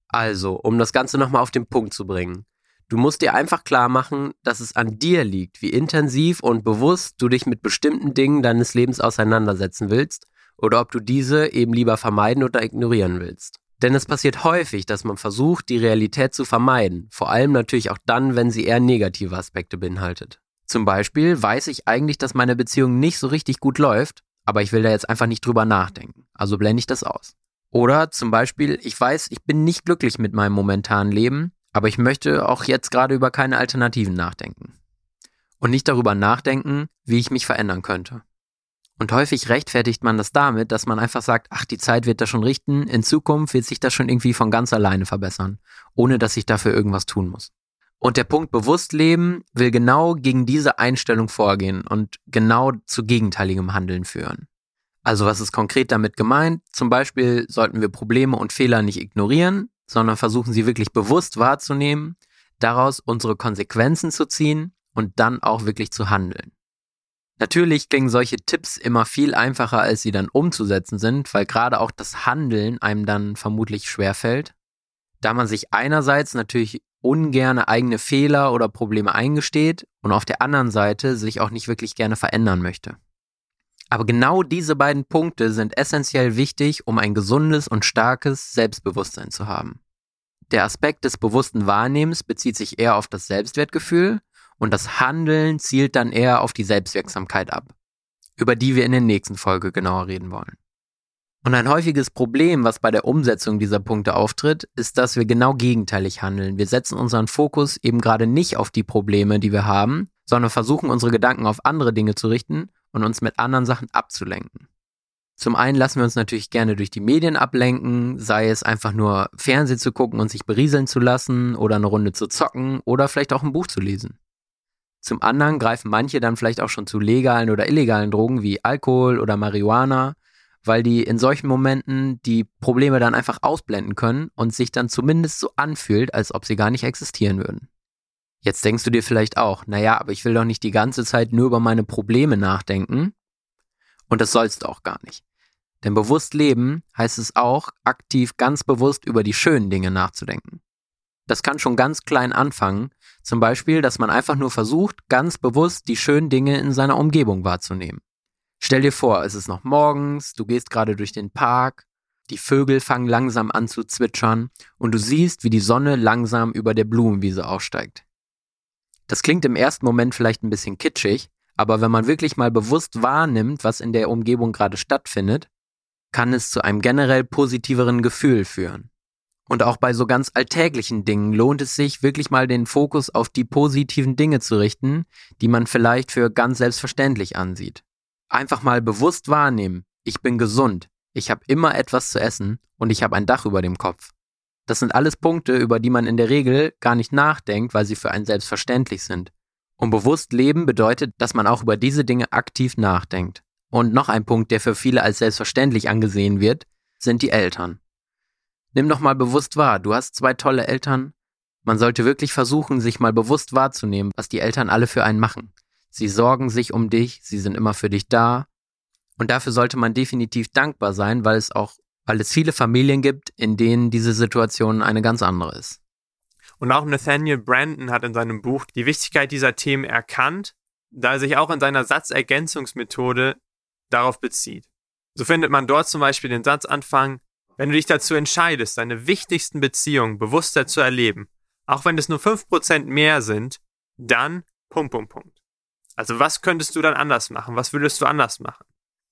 Also, um das Ganze nochmal auf den Punkt zu bringen. Du musst dir einfach klar machen, dass es an dir liegt, wie intensiv und bewusst du dich mit bestimmten Dingen deines Lebens auseinandersetzen willst oder ob du diese eben lieber vermeiden oder ignorieren willst. Denn es passiert häufig, dass man versucht, die Realität zu vermeiden, vor allem natürlich auch dann, wenn sie eher negative Aspekte beinhaltet. Zum Beispiel weiß ich eigentlich, dass meine Beziehung nicht so richtig gut läuft, aber ich will da jetzt einfach nicht drüber nachdenken. Also blende ich das aus. Oder zum Beispiel, ich weiß, ich bin nicht glücklich mit meinem momentanen Leben, aber ich möchte auch jetzt gerade über keine Alternativen nachdenken. Und nicht darüber nachdenken, wie ich mich verändern könnte. Und häufig rechtfertigt man das damit, dass man einfach sagt, ach, die Zeit wird das schon richten, in Zukunft wird sich das schon irgendwie von ganz alleine verbessern, ohne dass ich dafür irgendwas tun muss. Und der Punkt Bewusstleben will genau gegen diese Einstellung vorgehen und genau zu gegenteiligem Handeln führen. Also was ist konkret damit gemeint? Zum Beispiel sollten wir Probleme und Fehler nicht ignorieren, sondern versuchen sie wirklich bewusst wahrzunehmen, daraus unsere Konsequenzen zu ziehen und dann auch wirklich zu handeln. Natürlich klingen solche Tipps immer viel einfacher, als sie dann umzusetzen sind, weil gerade auch das Handeln einem dann vermutlich schwerfällt, da man sich einerseits natürlich ungerne eigene Fehler oder Probleme eingesteht und auf der anderen Seite sich auch nicht wirklich gerne verändern möchte. Aber genau diese beiden Punkte sind essentiell wichtig, um ein gesundes und starkes Selbstbewusstsein zu haben. Der Aspekt des bewussten Wahrnehmens bezieht sich eher auf das Selbstwertgefühl und das Handeln zielt dann eher auf die Selbstwirksamkeit ab, über die wir in der nächsten Folge genauer reden wollen. Und ein häufiges Problem, was bei der Umsetzung dieser Punkte auftritt, ist, dass wir genau gegenteilig handeln. Wir setzen unseren Fokus eben gerade nicht auf die Probleme, die wir haben, sondern versuchen unsere Gedanken auf andere Dinge zu richten und uns mit anderen Sachen abzulenken. Zum einen lassen wir uns natürlich gerne durch die Medien ablenken, sei es einfach nur Fernsehen zu gucken und sich berieseln zu lassen oder eine Runde zu zocken oder vielleicht auch ein Buch zu lesen. Zum anderen greifen manche dann vielleicht auch schon zu legalen oder illegalen Drogen wie Alkohol oder Marihuana weil die in solchen Momenten die Probleme dann einfach ausblenden können und sich dann zumindest so anfühlt, als ob sie gar nicht existieren würden. Jetzt denkst du dir vielleicht auch, naja, aber ich will doch nicht die ganze Zeit nur über meine Probleme nachdenken. Und das sollst du auch gar nicht. Denn bewusst leben heißt es auch, aktiv ganz bewusst über die schönen Dinge nachzudenken. Das kann schon ganz klein anfangen, zum Beispiel, dass man einfach nur versucht, ganz bewusst die schönen Dinge in seiner Umgebung wahrzunehmen. Stell dir vor, es ist noch morgens, du gehst gerade durch den Park, die Vögel fangen langsam an zu zwitschern und du siehst, wie die Sonne langsam über der Blumenwiese aufsteigt. Das klingt im ersten Moment vielleicht ein bisschen kitschig, aber wenn man wirklich mal bewusst wahrnimmt, was in der Umgebung gerade stattfindet, kann es zu einem generell positiveren Gefühl führen. Und auch bei so ganz alltäglichen Dingen lohnt es sich, wirklich mal den Fokus auf die positiven Dinge zu richten, die man vielleicht für ganz selbstverständlich ansieht. Einfach mal bewusst wahrnehmen, ich bin gesund, ich habe immer etwas zu essen und ich habe ein Dach über dem Kopf. Das sind alles Punkte, über die man in der Regel gar nicht nachdenkt, weil sie für einen selbstverständlich sind. Und bewusst leben bedeutet, dass man auch über diese Dinge aktiv nachdenkt. Und noch ein Punkt, der für viele als selbstverständlich angesehen wird, sind die Eltern. Nimm doch mal bewusst wahr, du hast zwei tolle Eltern. Man sollte wirklich versuchen, sich mal bewusst wahrzunehmen, was die Eltern alle für einen machen. Sie sorgen sich um dich, sie sind immer für dich da. Und dafür sollte man definitiv dankbar sein, weil es auch, weil es viele Familien gibt, in denen diese Situation eine ganz andere ist. Und auch Nathaniel Brandon hat in seinem Buch die Wichtigkeit dieser Themen erkannt, da er sich auch in seiner Satzergänzungsmethode darauf bezieht. So findet man dort zum Beispiel den Satzanfang, wenn du dich dazu entscheidest, deine wichtigsten Beziehungen bewusster zu erleben, auch wenn es nur 5% mehr sind, dann Punkt, Punkt, Punkt. Also was könntest du dann anders machen? Was würdest du anders machen?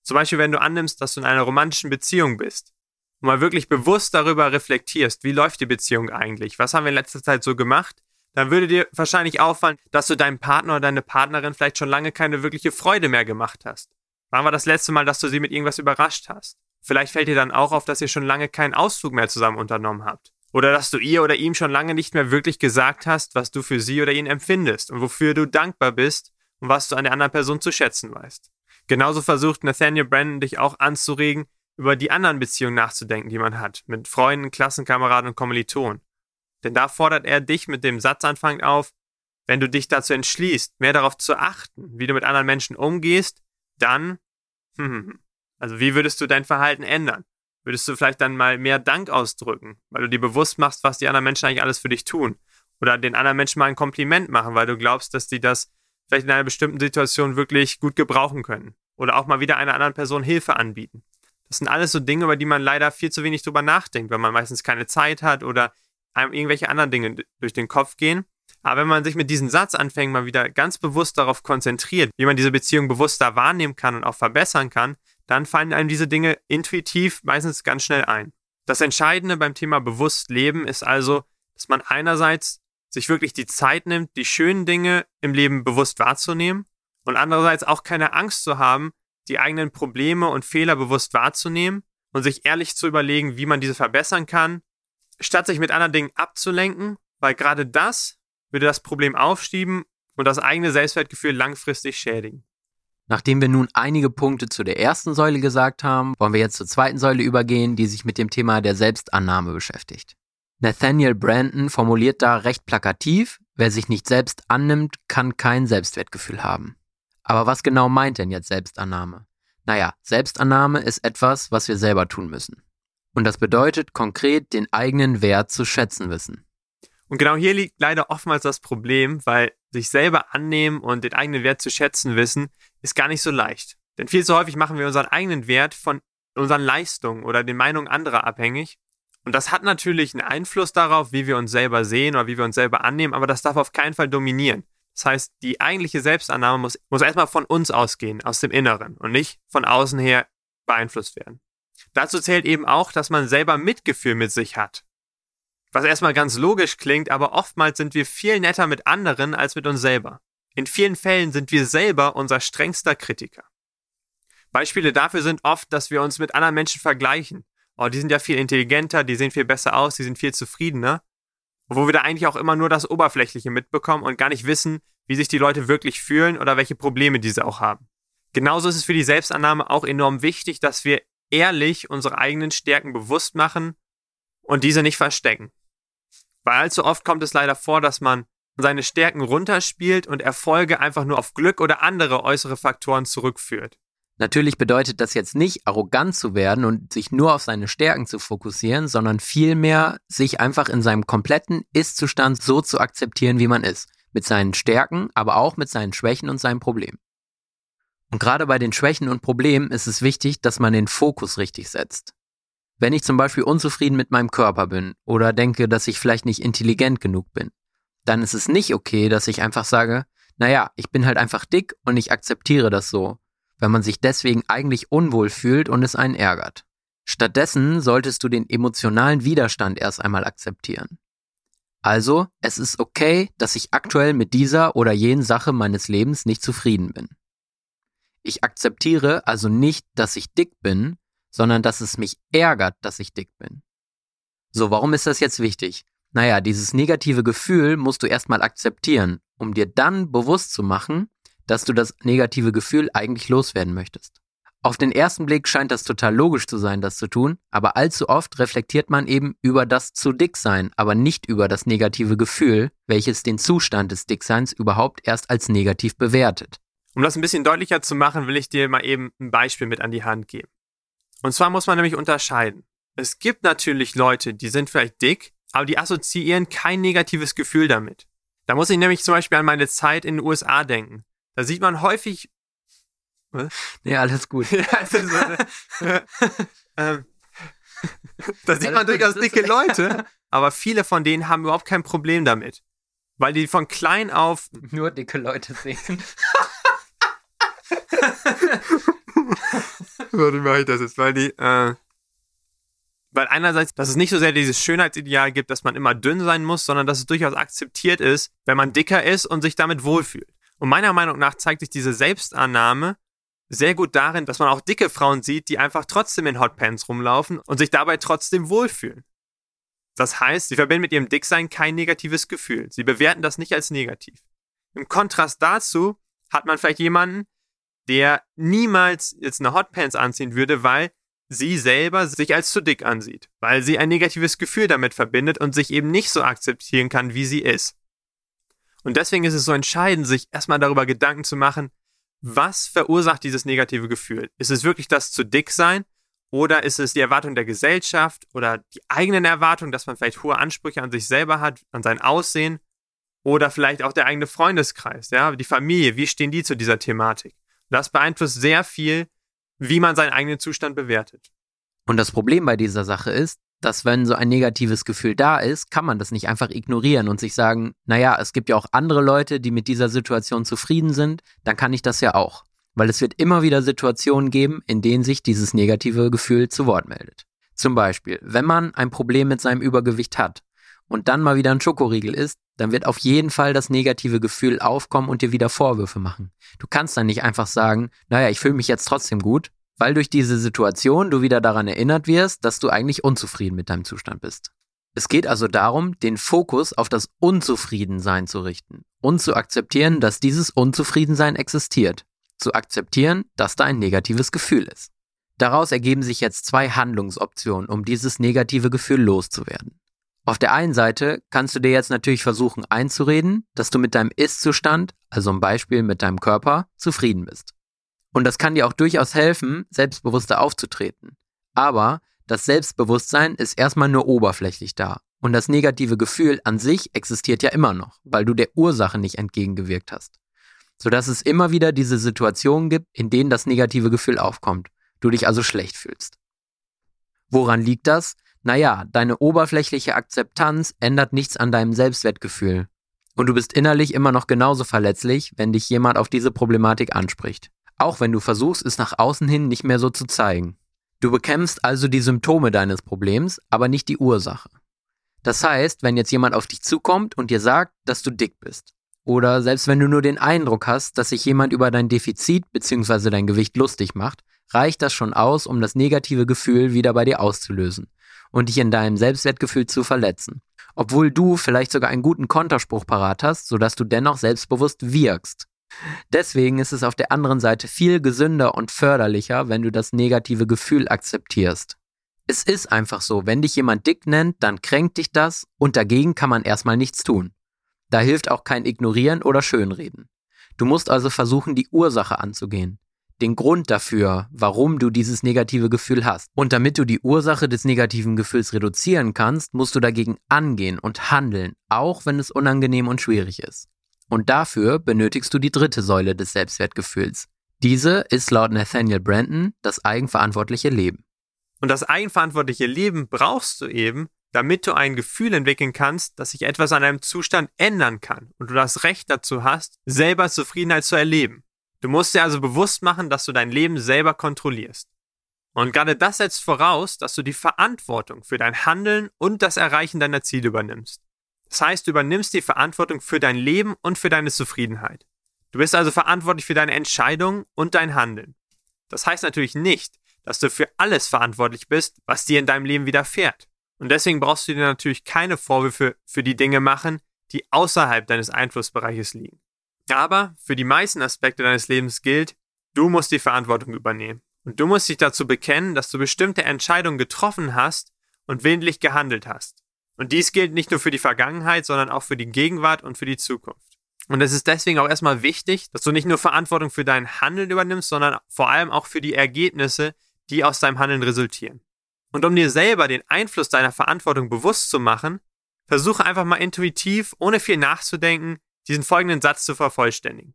Zum Beispiel, wenn du annimmst, dass du in einer romantischen Beziehung bist und mal wirklich bewusst darüber reflektierst, wie läuft die Beziehung eigentlich? Was haben wir in letzter Zeit so gemacht? Dann würde dir wahrscheinlich auffallen, dass du deinem Partner oder deine Partnerin vielleicht schon lange keine wirkliche Freude mehr gemacht hast. Wann war das letzte Mal, dass du sie mit irgendwas überrascht hast? Vielleicht fällt dir dann auch auf, dass ihr schon lange keinen Ausflug mehr zusammen unternommen habt. Oder dass du ihr oder ihm schon lange nicht mehr wirklich gesagt hast, was du für sie oder ihn empfindest und wofür du dankbar bist und was du an der anderen Person zu schätzen weißt. Genauso versucht Nathaniel Brandon dich auch anzuregen, über die anderen Beziehungen nachzudenken, die man hat, mit Freunden, Klassenkameraden und Kommilitonen. Denn da fordert er dich mit dem Satzanfang auf, wenn du dich dazu entschließt, mehr darauf zu achten, wie du mit anderen Menschen umgehst, dann, also wie würdest du dein Verhalten ändern? Würdest du vielleicht dann mal mehr Dank ausdrücken, weil du dir bewusst machst, was die anderen Menschen eigentlich alles für dich tun? Oder den anderen Menschen mal ein Kompliment machen, weil du glaubst, dass die das vielleicht in einer bestimmten Situation wirklich gut gebrauchen können. Oder auch mal wieder einer anderen Person Hilfe anbieten. Das sind alles so Dinge, über die man leider viel zu wenig drüber nachdenkt, weil man meistens keine Zeit hat oder einem irgendwelche anderen Dinge durch den Kopf gehen. Aber wenn man sich mit diesen Satzanfängen mal wieder ganz bewusst darauf konzentriert, wie man diese Beziehung bewusster wahrnehmen kann und auch verbessern kann, dann fallen einem diese Dinge intuitiv meistens ganz schnell ein. Das Entscheidende beim Thema bewusst leben ist also, dass man einerseits sich wirklich die Zeit nimmt, die schönen Dinge im Leben bewusst wahrzunehmen und andererseits auch keine Angst zu haben, die eigenen Probleme und Fehler bewusst wahrzunehmen und sich ehrlich zu überlegen, wie man diese verbessern kann, statt sich mit anderen Dingen abzulenken, weil gerade das würde das Problem aufschieben und das eigene Selbstwertgefühl langfristig schädigen. Nachdem wir nun einige Punkte zu der ersten Säule gesagt haben, wollen wir jetzt zur zweiten Säule übergehen, die sich mit dem Thema der Selbstannahme beschäftigt. Nathaniel Brandon formuliert da recht plakativ, wer sich nicht selbst annimmt, kann kein Selbstwertgefühl haben. Aber was genau meint denn jetzt Selbstannahme? Naja, Selbstannahme ist etwas, was wir selber tun müssen. Und das bedeutet konkret, den eigenen Wert zu schätzen wissen. Und genau hier liegt leider oftmals das Problem, weil sich selber annehmen und den eigenen Wert zu schätzen wissen, ist gar nicht so leicht. Denn viel zu häufig machen wir unseren eigenen Wert von unseren Leistungen oder den Meinungen anderer abhängig. Und das hat natürlich einen Einfluss darauf, wie wir uns selber sehen oder wie wir uns selber annehmen, aber das darf auf keinen Fall dominieren. Das heißt, die eigentliche Selbstannahme muss, muss erstmal von uns ausgehen, aus dem Inneren und nicht von außen her beeinflusst werden. Dazu zählt eben auch, dass man selber Mitgefühl mit sich hat. Was erstmal ganz logisch klingt, aber oftmals sind wir viel netter mit anderen als mit uns selber. In vielen Fällen sind wir selber unser strengster Kritiker. Beispiele dafür sind oft, dass wir uns mit anderen Menschen vergleichen. Oh, die sind ja viel intelligenter, die sehen viel besser aus, die sind viel zufriedener. Wo wir da eigentlich auch immer nur das Oberflächliche mitbekommen und gar nicht wissen, wie sich die Leute wirklich fühlen oder welche Probleme diese auch haben. Genauso ist es für die Selbstannahme auch enorm wichtig, dass wir ehrlich unsere eigenen Stärken bewusst machen und diese nicht verstecken. Weil allzu oft kommt es leider vor, dass man seine Stärken runterspielt und Erfolge einfach nur auf Glück oder andere äußere Faktoren zurückführt. Natürlich bedeutet das jetzt nicht, arrogant zu werden und sich nur auf seine Stärken zu fokussieren, sondern vielmehr sich einfach in seinem kompletten Ist-Zustand so zu akzeptieren, wie man ist. Mit seinen Stärken, aber auch mit seinen Schwächen und seinen Problemen. Und gerade bei den Schwächen und Problemen ist es wichtig, dass man den Fokus richtig setzt. Wenn ich zum Beispiel unzufrieden mit meinem Körper bin oder denke, dass ich vielleicht nicht intelligent genug bin, dann ist es nicht okay, dass ich einfach sage, naja, ich bin halt einfach dick und ich akzeptiere das so, wenn man sich deswegen eigentlich unwohl fühlt und es einen ärgert. Stattdessen solltest du den emotionalen Widerstand erst einmal akzeptieren. Also, es ist okay, dass ich aktuell mit dieser oder jenen Sache meines Lebens nicht zufrieden bin. Ich akzeptiere also nicht, dass ich dick bin, sondern dass es mich ärgert, dass ich dick bin. So, warum ist das jetzt wichtig? Naja, dieses negative Gefühl musst du erstmal akzeptieren, um dir dann bewusst zu machen, dass du das negative Gefühl eigentlich loswerden möchtest. Auf den ersten Blick scheint das total logisch zu sein, das zu tun, aber allzu oft reflektiert man eben über das zu dick sein, aber nicht über das negative Gefühl, welches den Zustand des Dickseins überhaupt erst als negativ bewertet. Um das ein bisschen deutlicher zu machen, will ich dir mal eben ein Beispiel mit an die Hand geben. Und zwar muss man nämlich unterscheiden. Es gibt natürlich Leute, die sind vielleicht dick, aber die assoziieren kein negatives Gefühl damit. Da muss ich nämlich zum Beispiel an meine Zeit in den USA denken. Da sieht man häufig. Was? Nee, alles gut. so, ähm, da sieht man durchaus dicke Leute, aber viele von denen haben überhaupt kein Problem damit. Weil die von klein auf. Nur dicke Leute sehen. Warum mache ich das jetzt? Weil die, äh, weil einerseits, dass es nicht so sehr dieses Schönheitsideal gibt, dass man immer dünn sein muss, sondern dass es durchaus akzeptiert ist, wenn man dicker ist und sich damit wohlfühlt. Und meiner Meinung nach zeigt sich diese Selbstannahme sehr gut darin, dass man auch dicke Frauen sieht, die einfach trotzdem in Hotpants rumlaufen und sich dabei trotzdem wohlfühlen. Das heißt, sie verbinden mit ihrem Dicksein kein negatives Gefühl. Sie bewerten das nicht als negativ. Im Kontrast dazu hat man vielleicht jemanden, der niemals jetzt eine Hotpants anziehen würde, weil sie selber sich als zu dick ansieht, weil sie ein negatives Gefühl damit verbindet und sich eben nicht so akzeptieren kann, wie sie ist. Und deswegen ist es so entscheidend, sich erstmal darüber Gedanken zu machen, was verursacht dieses negative Gefühl? Ist es wirklich das zu dick sein? Oder ist es die Erwartung der Gesellschaft oder die eigenen Erwartungen, dass man vielleicht hohe Ansprüche an sich selber hat, an sein Aussehen? Oder vielleicht auch der eigene Freundeskreis, ja, die Familie, wie stehen die zu dieser Thematik? Das beeinflusst sehr viel, wie man seinen eigenen Zustand bewertet. Und das Problem bei dieser Sache ist, dass wenn so ein negatives Gefühl da ist, kann man das nicht einfach ignorieren und sich sagen, naja, es gibt ja auch andere Leute, die mit dieser Situation zufrieden sind, dann kann ich das ja auch. Weil es wird immer wieder Situationen geben, in denen sich dieses negative Gefühl zu Wort meldet. Zum Beispiel, wenn man ein Problem mit seinem Übergewicht hat und dann mal wieder ein Schokoriegel isst, dann wird auf jeden Fall das negative Gefühl aufkommen und dir wieder Vorwürfe machen. Du kannst dann nicht einfach sagen, naja, ich fühle mich jetzt trotzdem gut, weil durch diese Situation du wieder daran erinnert wirst, dass du eigentlich unzufrieden mit deinem Zustand bist. Es geht also darum, den Fokus auf das Unzufriedensein zu richten und zu akzeptieren, dass dieses Unzufriedensein existiert. Zu akzeptieren, dass da ein negatives Gefühl ist. Daraus ergeben sich jetzt zwei Handlungsoptionen, um dieses negative Gefühl loszuwerden. Auf der einen Seite kannst du dir jetzt natürlich versuchen einzureden, dass du mit deinem Ist-Zustand, also im Beispiel mit deinem Körper, zufrieden bist. Und das kann dir auch durchaus helfen, selbstbewusster aufzutreten. Aber das Selbstbewusstsein ist erstmal nur oberflächlich da. Und das negative Gefühl an sich existiert ja immer noch, weil du der Ursache nicht entgegengewirkt hast. Sodass es immer wieder diese Situationen gibt, in denen das negative Gefühl aufkommt, du dich also schlecht fühlst. Woran liegt das? Naja, deine oberflächliche Akzeptanz ändert nichts an deinem Selbstwertgefühl. Und du bist innerlich immer noch genauso verletzlich, wenn dich jemand auf diese Problematik anspricht. Auch wenn du versuchst, es nach außen hin nicht mehr so zu zeigen. Du bekämpfst also die Symptome deines Problems, aber nicht die Ursache. Das heißt, wenn jetzt jemand auf dich zukommt und dir sagt, dass du dick bist, oder selbst wenn du nur den Eindruck hast, dass sich jemand über dein Defizit bzw. dein Gewicht lustig macht, reicht das schon aus, um das negative Gefühl wieder bei dir auszulösen und dich in deinem Selbstwertgefühl zu verletzen. Obwohl du vielleicht sogar einen guten Konterspruch parat hast, sodass du dennoch selbstbewusst wirkst. Deswegen ist es auf der anderen Seite viel gesünder und förderlicher, wenn du das negative Gefühl akzeptierst. Es ist einfach so, wenn dich jemand dick nennt, dann kränkt dich das und dagegen kann man erstmal nichts tun. Da hilft auch kein Ignorieren oder Schönreden. Du musst also versuchen, die Ursache anzugehen. Den Grund dafür, warum du dieses negative Gefühl hast. Und damit du die Ursache des negativen Gefühls reduzieren kannst, musst du dagegen angehen und handeln, auch wenn es unangenehm und schwierig ist. Und dafür benötigst du die dritte Säule des Selbstwertgefühls. Diese ist laut Nathaniel Brandon das eigenverantwortliche Leben. Und das eigenverantwortliche Leben brauchst du eben, damit du ein Gefühl entwickeln kannst, dass sich etwas an deinem Zustand ändern kann und du das Recht dazu hast, selber Zufriedenheit zu erleben. Du musst dir also bewusst machen, dass du dein Leben selber kontrollierst. Und gerade das setzt voraus, dass du die Verantwortung für dein Handeln und das Erreichen deiner Ziele übernimmst. Das heißt, du übernimmst die Verantwortung für dein Leben und für deine Zufriedenheit. Du bist also verantwortlich für deine Entscheidungen und dein Handeln. Das heißt natürlich nicht, dass du für alles verantwortlich bist, was dir in deinem Leben widerfährt. Und deswegen brauchst du dir natürlich keine Vorwürfe für die Dinge machen, die außerhalb deines Einflussbereiches liegen. Aber für die meisten Aspekte deines Lebens gilt, du musst die Verantwortung übernehmen. Und du musst dich dazu bekennen, dass du bestimmte Entscheidungen getroffen hast und willentlich gehandelt hast. Und dies gilt nicht nur für die Vergangenheit, sondern auch für die Gegenwart und für die Zukunft. Und es ist deswegen auch erstmal wichtig, dass du nicht nur Verantwortung für dein Handeln übernimmst, sondern vor allem auch für die Ergebnisse, die aus deinem Handeln resultieren. Und um dir selber den Einfluss deiner Verantwortung bewusst zu machen, versuche einfach mal intuitiv, ohne viel nachzudenken, diesen folgenden Satz zu vervollständigen.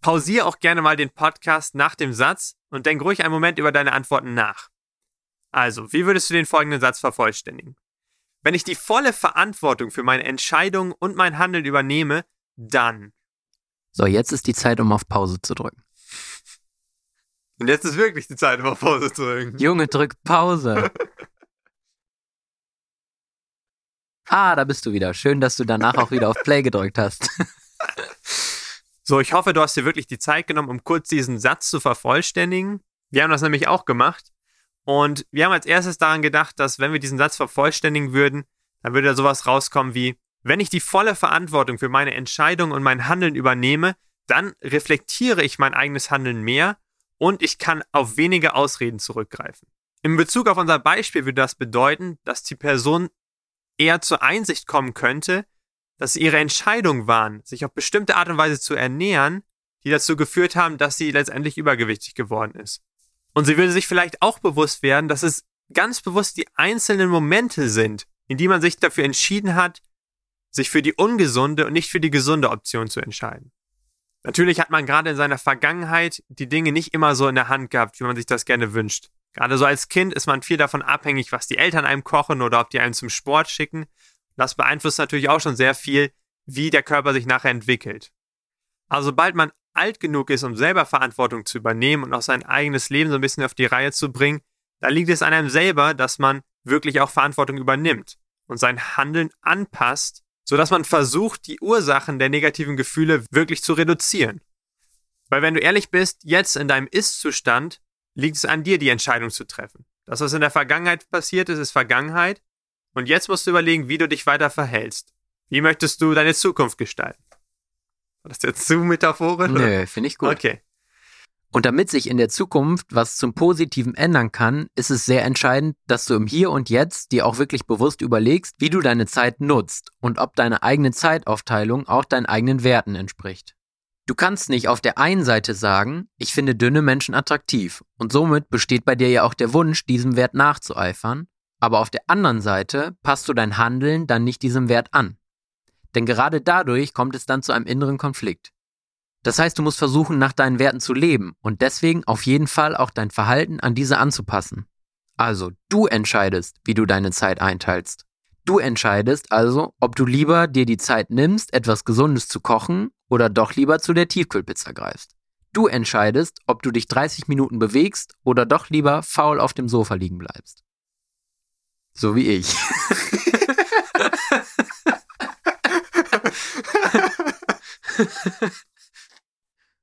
Pausiere auch gerne mal den Podcast nach dem Satz und denk ruhig einen Moment über deine Antworten nach. Also, wie würdest du den folgenden Satz vervollständigen? Wenn ich die volle Verantwortung für meine Entscheidungen und mein Handeln übernehme, dann. So, jetzt ist die Zeit, um auf Pause zu drücken. Und jetzt ist wirklich die Zeit, um auf Pause zu drücken. Junge, drück Pause. ah, da bist du wieder. Schön, dass du danach auch wieder auf Play gedrückt hast. so, ich hoffe, du hast dir wirklich die Zeit genommen, um kurz diesen Satz zu vervollständigen. Wir haben das nämlich auch gemacht. Und wir haben als erstes daran gedacht, dass wenn wir diesen Satz vervollständigen würden, dann würde da sowas rauskommen wie, wenn ich die volle Verantwortung für meine Entscheidung und mein Handeln übernehme, dann reflektiere ich mein eigenes Handeln mehr und ich kann auf wenige Ausreden zurückgreifen. In Bezug auf unser Beispiel würde das bedeuten, dass die Person eher zur Einsicht kommen könnte, dass ihre Entscheidungen waren, sich auf bestimmte Art und Weise zu ernähren, die dazu geführt haben, dass sie letztendlich übergewichtig geworden ist. Und sie würde sich vielleicht auch bewusst werden, dass es ganz bewusst die einzelnen Momente sind, in die man sich dafür entschieden hat, sich für die ungesunde und nicht für die gesunde Option zu entscheiden. Natürlich hat man gerade in seiner Vergangenheit die Dinge nicht immer so in der Hand gehabt, wie man sich das gerne wünscht. Gerade so als Kind ist man viel davon abhängig, was die Eltern einem kochen oder ob die einem zum Sport schicken. Das beeinflusst natürlich auch schon sehr viel, wie der Körper sich nachher entwickelt. Also sobald man alt genug ist, um selber Verantwortung zu übernehmen und auch sein eigenes Leben so ein bisschen auf die Reihe zu bringen, da liegt es an einem selber, dass man wirklich auch Verantwortung übernimmt und sein Handeln anpasst sodass man versucht, die Ursachen der negativen Gefühle wirklich zu reduzieren. Weil wenn du ehrlich bist, jetzt in deinem Ist-Zustand liegt es an dir, die Entscheidung zu treffen. Das, was in der Vergangenheit passiert ist, ist Vergangenheit. Und jetzt musst du überlegen, wie du dich weiter verhältst. Wie möchtest du deine Zukunft gestalten? War das jetzt zu Metaphoren? Nö, finde ich gut. Okay. Und damit sich in der Zukunft was zum Positiven ändern kann, ist es sehr entscheidend, dass du im Hier und Jetzt dir auch wirklich bewusst überlegst, wie du deine Zeit nutzt und ob deine eigene Zeitaufteilung auch deinen eigenen Werten entspricht. Du kannst nicht auf der einen Seite sagen, ich finde dünne Menschen attraktiv und somit besteht bei dir ja auch der Wunsch, diesem Wert nachzueifern, aber auf der anderen Seite passt du dein Handeln dann nicht diesem Wert an. Denn gerade dadurch kommt es dann zu einem inneren Konflikt. Das heißt, du musst versuchen, nach deinen Werten zu leben und deswegen auf jeden Fall auch dein Verhalten an diese anzupassen. Also, du entscheidest, wie du deine Zeit einteilst. Du entscheidest also, ob du lieber dir die Zeit nimmst, etwas Gesundes zu kochen oder doch lieber zu der Tiefkühlpizza greifst. Du entscheidest, ob du dich 30 Minuten bewegst oder doch lieber faul auf dem Sofa liegen bleibst. So wie ich.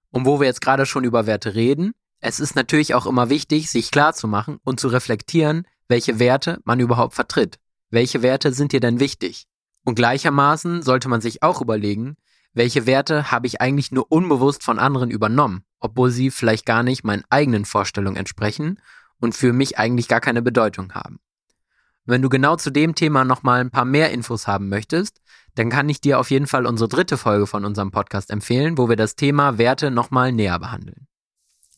Und wo wir jetzt gerade schon über Werte reden, es ist natürlich auch immer wichtig, sich klar zu machen und zu reflektieren, welche Werte man überhaupt vertritt. Welche Werte sind dir denn wichtig? Und gleichermaßen sollte man sich auch überlegen, welche Werte habe ich eigentlich nur unbewusst von anderen übernommen, obwohl sie vielleicht gar nicht meinen eigenen Vorstellungen entsprechen und für mich eigentlich gar keine Bedeutung haben. Wenn du genau zu dem Thema nochmal ein paar mehr Infos haben möchtest, dann kann ich dir auf jeden Fall unsere dritte Folge von unserem Podcast empfehlen, wo wir das Thema Werte nochmal näher behandeln.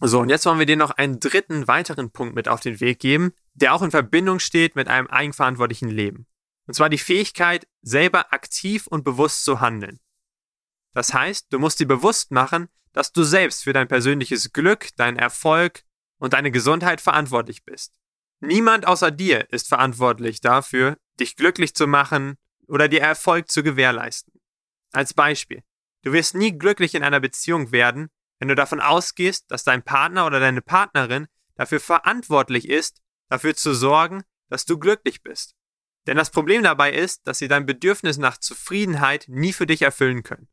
So, und jetzt wollen wir dir noch einen dritten weiteren Punkt mit auf den Weg geben, der auch in Verbindung steht mit einem eigenverantwortlichen Leben. Und zwar die Fähigkeit, selber aktiv und bewusst zu handeln. Das heißt, du musst dir bewusst machen, dass du selbst für dein persönliches Glück, deinen Erfolg und deine Gesundheit verantwortlich bist. Niemand außer dir ist verantwortlich dafür, dich glücklich zu machen, oder dir Erfolg zu gewährleisten. Als Beispiel. Du wirst nie glücklich in einer Beziehung werden, wenn du davon ausgehst, dass dein Partner oder deine Partnerin dafür verantwortlich ist, dafür zu sorgen, dass du glücklich bist. Denn das Problem dabei ist, dass sie dein Bedürfnis nach Zufriedenheit nie für dich erfüllen können.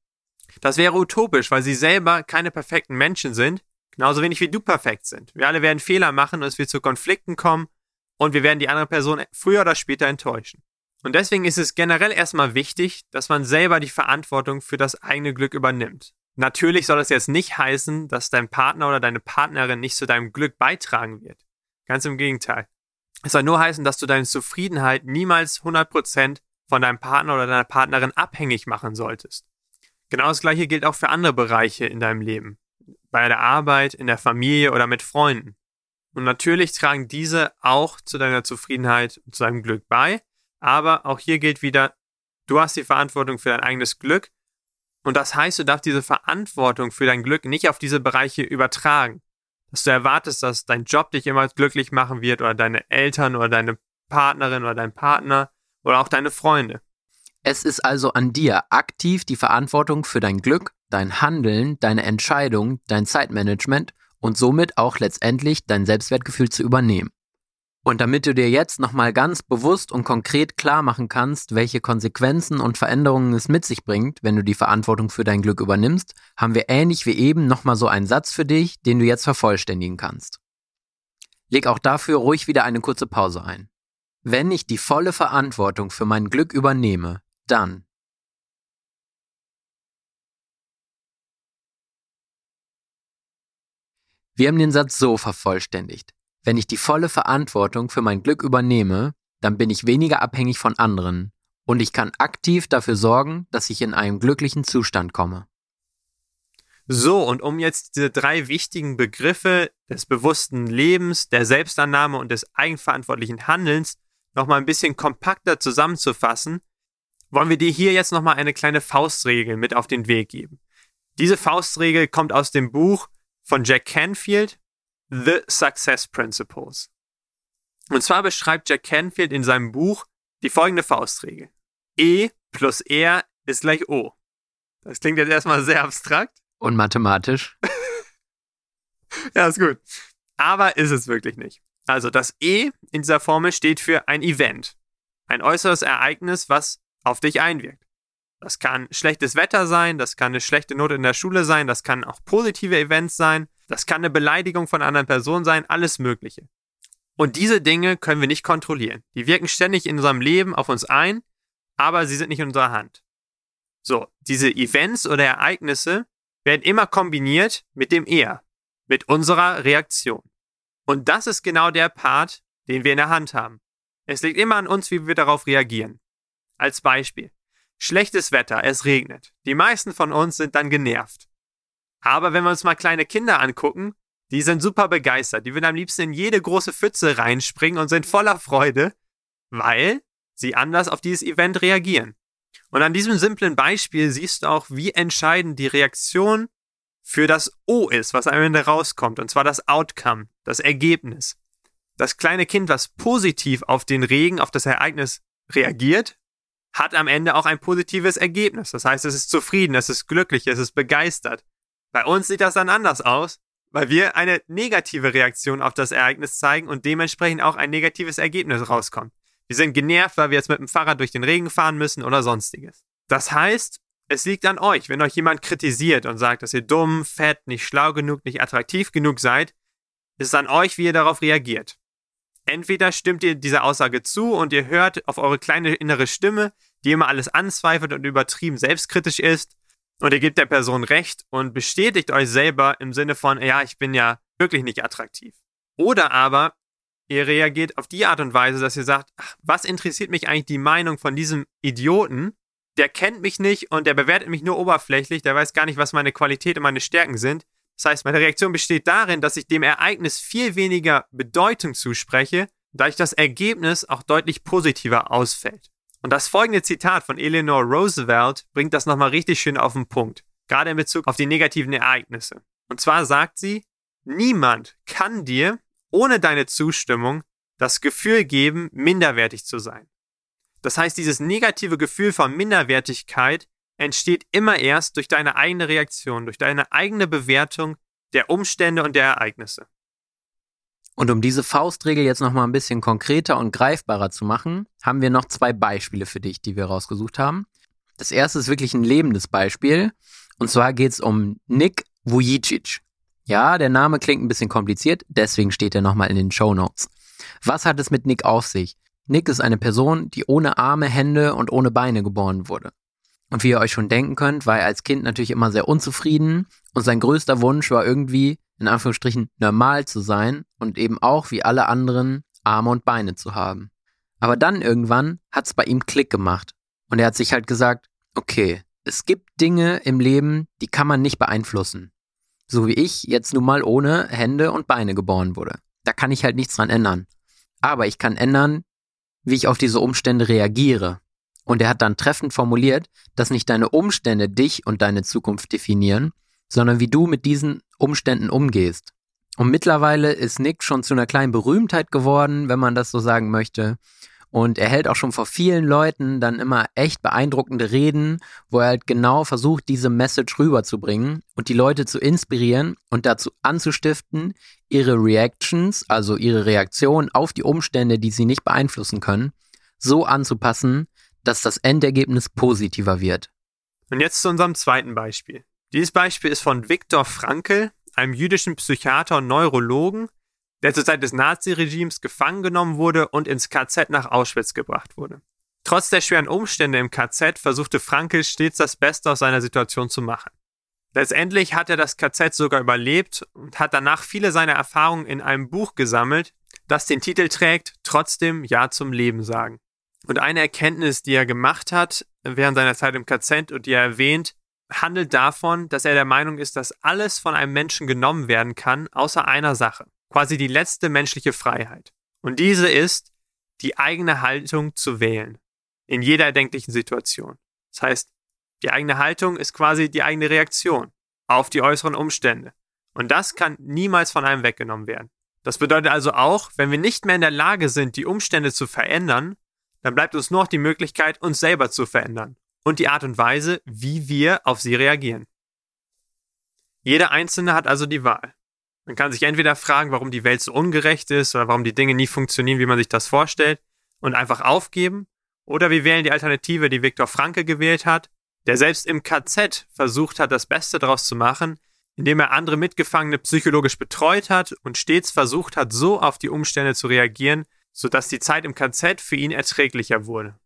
Das wäre utopisch, weil sie selber keine perfekten Menschen sind, genauso wenig wie du perfekt sind. Wir alle werden Fehler machen und es wird zu Konflikten kommen und wir werden die andere Person früher oder später enttäuschen. Und deswegen ist es generell erstmal wichtig, dass man selber die Verantwortung für das eigene Glück übernimmt. Natürlich soll das jetzt nicht heißen, dass dein Partner oder deine Partnerin nicht zu deinem Glück beitragen wird. Ganz im Gegenteil. Es soll nur heißen, dass du deine Zufriedenheit niemals 100% von deinem Partner oder deiner Partnerin abhängig machen solltest. Genau das gleiche gilt auch für andere Bereiche in deinem Leben. Bei der Arbeit, in der Familie oder mit Freunden. Und natürlich tragen diese auch zu deiner Zufriedenheit und zu deinem Glück bei, aber auch hier gilt wieder, du hast die Verantwortung für dein eigenes Glück. Und das heißt, du darfst diese Verantwortung für dein Glück nicht auf diese Bereiche übertragen. Dass du erwartest, dass dein Job dich immer glücklich machen wird oder deine Eltern oder deine Partnerin oder dein Partner oder auch deine Freunde. Es ist also an dir, aktiv die Verantwortung für dein Glück, dein Handeln, deine Entscheidung, dein Zeitmanagement und somit auch letztendlich dein Selbstwertgefühl zu übernehmen. Und damit du dir jetzt nochmal ganz bewusst und konkret klar machen kannst, welche Konsequenzen und Veränderungen es mit sich bringt, wenn du die Verantwortung für dein Glück übernimmst, haben wir ähnlich wie eben nochmal so einen Satz für dich, den du jetzt vervollständigen kannst. Leg auch dafür ruhig wieder eine kurze Pause ein. Wenn ich die volle Verantwortung für mein Glück übernehme, dann Wir haben den Satz so vervollständigt. Wenn ich die volle Verantwortung für mein Glück übernehme, dann bin ich weniger abhängig von anderen und ich kann aktiv dafür sorgen, dass ich in einen glücklichen Zustand komme. So, und um jetzt diese drei wichtigen Begriffe des bewussten Lebens, der Selbstannahme und des eigenverantwortlichen Handelns nochmal ein bisschen kompakter zusammenzufassen, wollen wir dir hier jetzt nochmal eine kleine Faustregel mit auf den Weg geben. Diese Faustregel kommt aus dem Buch von Jack Canfield, The Success Principles. Und zwar beschreibt Jack Canfield in seinem Buch die folgende Faustregel. E plus R ist gleich O. Das klingt jetzt erstmal sehr abstrakt. Und mathematisch. ja, ist gut. Aber ist es wirklich nicht. Also das E in dieser Formel steht für ein Event. Ein äußeres Ereignis, was auf dich einwirkt. Das kann schlechtes Wetter sein, das kann eine schlechte Note in der Schule sein, das kann auch positive Events sein, das kann eine Beleidigung von anderen Personen sein, alles Mögliche. Und diese Dinge können wir nicht kontrollieren. Die wirken ständig in unserem Leben auf uns ein, aber sie sind nicht in unserer Hand. So, diese Events oder Ereignisse werden immer kombiniert mit dem Er, mit unserer Reaktion. Und das ist genau der Part, den wir in der Hand haben. Es liegt immer an uns, wie wir darauf reagieren. Als Beispiel. Schlechtes Wetter, es regnet. Die meisten von uns sind dann genervt. Aber wenn wir uns mal kleine Kinder angucken, die sind super begeistert. Die würden am liebsten in jede große Pfütze reinspringen und sind voller Freude, weil sie anders auf dieses Event reagieren. Und an diesem simplen Beispiel siehst du auch, wie entscheidend die Reaktion für das O ist, was am Ende rauskommt, und zwar das Outcome, das Ergebnis. Das kleine Kind, was positiv auf den Regen, auf das Ereignis reagiert, hat am Ende auch ein positives Ergebnis. Das heißt, es ist zufrieden, es ist glücklich, es ist begeistert. Bei uns sieht das dann anders aus, weil wir eine negative Reaktion auf das Ereignis zeigen und dementsprechend auch ein negatives Ergebnis rauskommt. Wir sind genervt, weil wir jetzt mit dem Fahrrad durch den Regen fahren müssen oder sonstiges. Das heißt, es liegt an euch, wenn euch jemand kritisiert und sagt, dass ihr dumm, fett, nicht schlau genug, nicht attraktiv genug seid, ist es an euch, wie ihr darauf reagiert. Entweder stimmt ihr dieser Aussage zu und ihr hört auf eure kleine innere Stimme, die immer alles anzweifelt und übertrieben selbstkritisch ist, und ihr gebt der Person recht und bestätigt euch selber im Sinne von, ja, ich bin ja wirklich nicht attraktiv. Oder aber ihr reagiert auf die Art und Weise, dass ihr sagt, ach, was interessiert mich eigentlich die Meinung von diesem Idioten? Der kennt mich nicht und der bewertet mich nur oberflächlich, der weiß gar nicht, was meine Qualität und meine Stärken sind. Das heißt, meine Reaktion besteht darin, dass ich dem Ereignis viel weniger Bedeutung zuspreche, da ich das Ergebnis auch deutlich positiver ausfällt. Und das folgende Zitat von Eleanor Roosevelt bringt das nochmal richtig schön auf den Punkt, gerade in Bezug auf die negativen Ereignisse. Und zwar sagt sie, niemand kann dir ohne deine Zustimmung das Gefühl geben, minderwertig zu sein. Das heißt, dieses negative Gefühl von Minderwertigkeit entsteht immer erst durch deine eigene Reaktion, durch deine eigene Bewertung der Umstände und der Ereignisse. Und um diese Faustregel jetzt nochmal ein bisschen konkreter und greifbarer zu machen, haben wir noch zwei Beispiele für dich, die wir rausgesucht haben. Das erste ist wirklich ein lebendes Beispiel. Und zwar geht es um Nick Vujicic. Ja, der Name klingt ein bisschen kompliziert, deswegen steht er nochmal in den Show Notes. Was hat es mit Nick auf sich? Nick ist eine Person, die ohne Arme, Hände und ohne Beine geboren wurde. Und wie ihr euch schon denken könnt, war er als Kind natürlich immer sehr unzufrieden und sein größter Wunsch war irgendwie, in Anführungsstrichen, normal zu sein und eben auch wie alle anderen Arme und Beine zu haben. Aber dann irgendwann hat's bei ihm Klick gemacht und er hat sich halt gesagt, okay, es gibt Dinge im Leben, die kann man nicht beeinflussen. So wie ich jetzt nun mal ohne Hände und Beine geboren wurde. Da kann ich halt nichts dran ändern. Aber ich kann ändern, wie ich auf diese Umstände reagiere. Und er hat dann treffend formuliert, dass nicht deine Umstände dich und deine Zukunft definieren, sondern wie du mit diesen Umständen umgehst. Und mittlerweile ist Nick schon zu einer kleinen Berühmtheit geworden, wenn man das so sagen möchte. Und er hält auch schon vor vielen Leuten dann immer echt beeindruckende Reden, wo er halt genau versucht, diese Message rüberzubringen und die Leute zu inspirieren und dazu anzustiften, ihre Reactions, also ihre Reaktion auf die Umstände, die sie nicht beeinflussen können, so anzupassen, dass das Endergebnis positiver wird. Und jetzt zu unserem zweiten Beispiel. Dieses Beispiel ist von Viktor Frankl, einem jüdischen Psychiater und Neurologen, der zur Zeit des Naziregimes gefangen genommen wurde und ins KZ nach Auschwitz gebracht wurde. Trotz der schweren Umstände im KZ versuchte Frankel stets das Beste aus seiner Situation zu machen. Letztendlich hat er das KZ sogar überlebt und hat danach viele seiner Erfahrungen in einem Buch gesammelt, das den Titel trägt Trotzdem Ja zum Leben sagen. Und eine Erkenntnis, die er gemacht hat während seiner Zeit im KZ und die er erwähnt, handelt davon, dass er der Meinung ist, dass alles von einem Menschen genommen werden kann, außer einer Sache quasi die letzte menschliche Freiheit. Und diese ist, die eigene Haltung zu wählen. In jeder erdenklichen Situation. Das heißt, die eigene Haltung ist quasi die eigene Reaktion auf die äußeren Umstände. Und das kann niemals von einem weggenommen werden. Das bedeutet also auch, wenn wir nicht mehr in der Lage sind, die Umstände zu verändern, dann bleibt uns nur noch die Möglichkeit, uns selber zu verändern und die Art und Weise, wie wir auf sie reagieren. Jeder Einzelne hat also die Wahl. Man kann sich entweder fragen, warum die Welt so ungerecht ist oder warum die Dinge nie funktionieren, wie man sich das vorstellt und einfach aufgeben. Oder wir wählen die Alternative, die Viktor Franke gewählt hat, der selbst im KZ versucht hat, das Beste daraus zu machen, indem er andere Mitgefangene psychologisch betreut hat und stets versucht hat, so auf die Umstände zu reagieren, sodass die Zeit im KZ für ihn erträglicher wurde.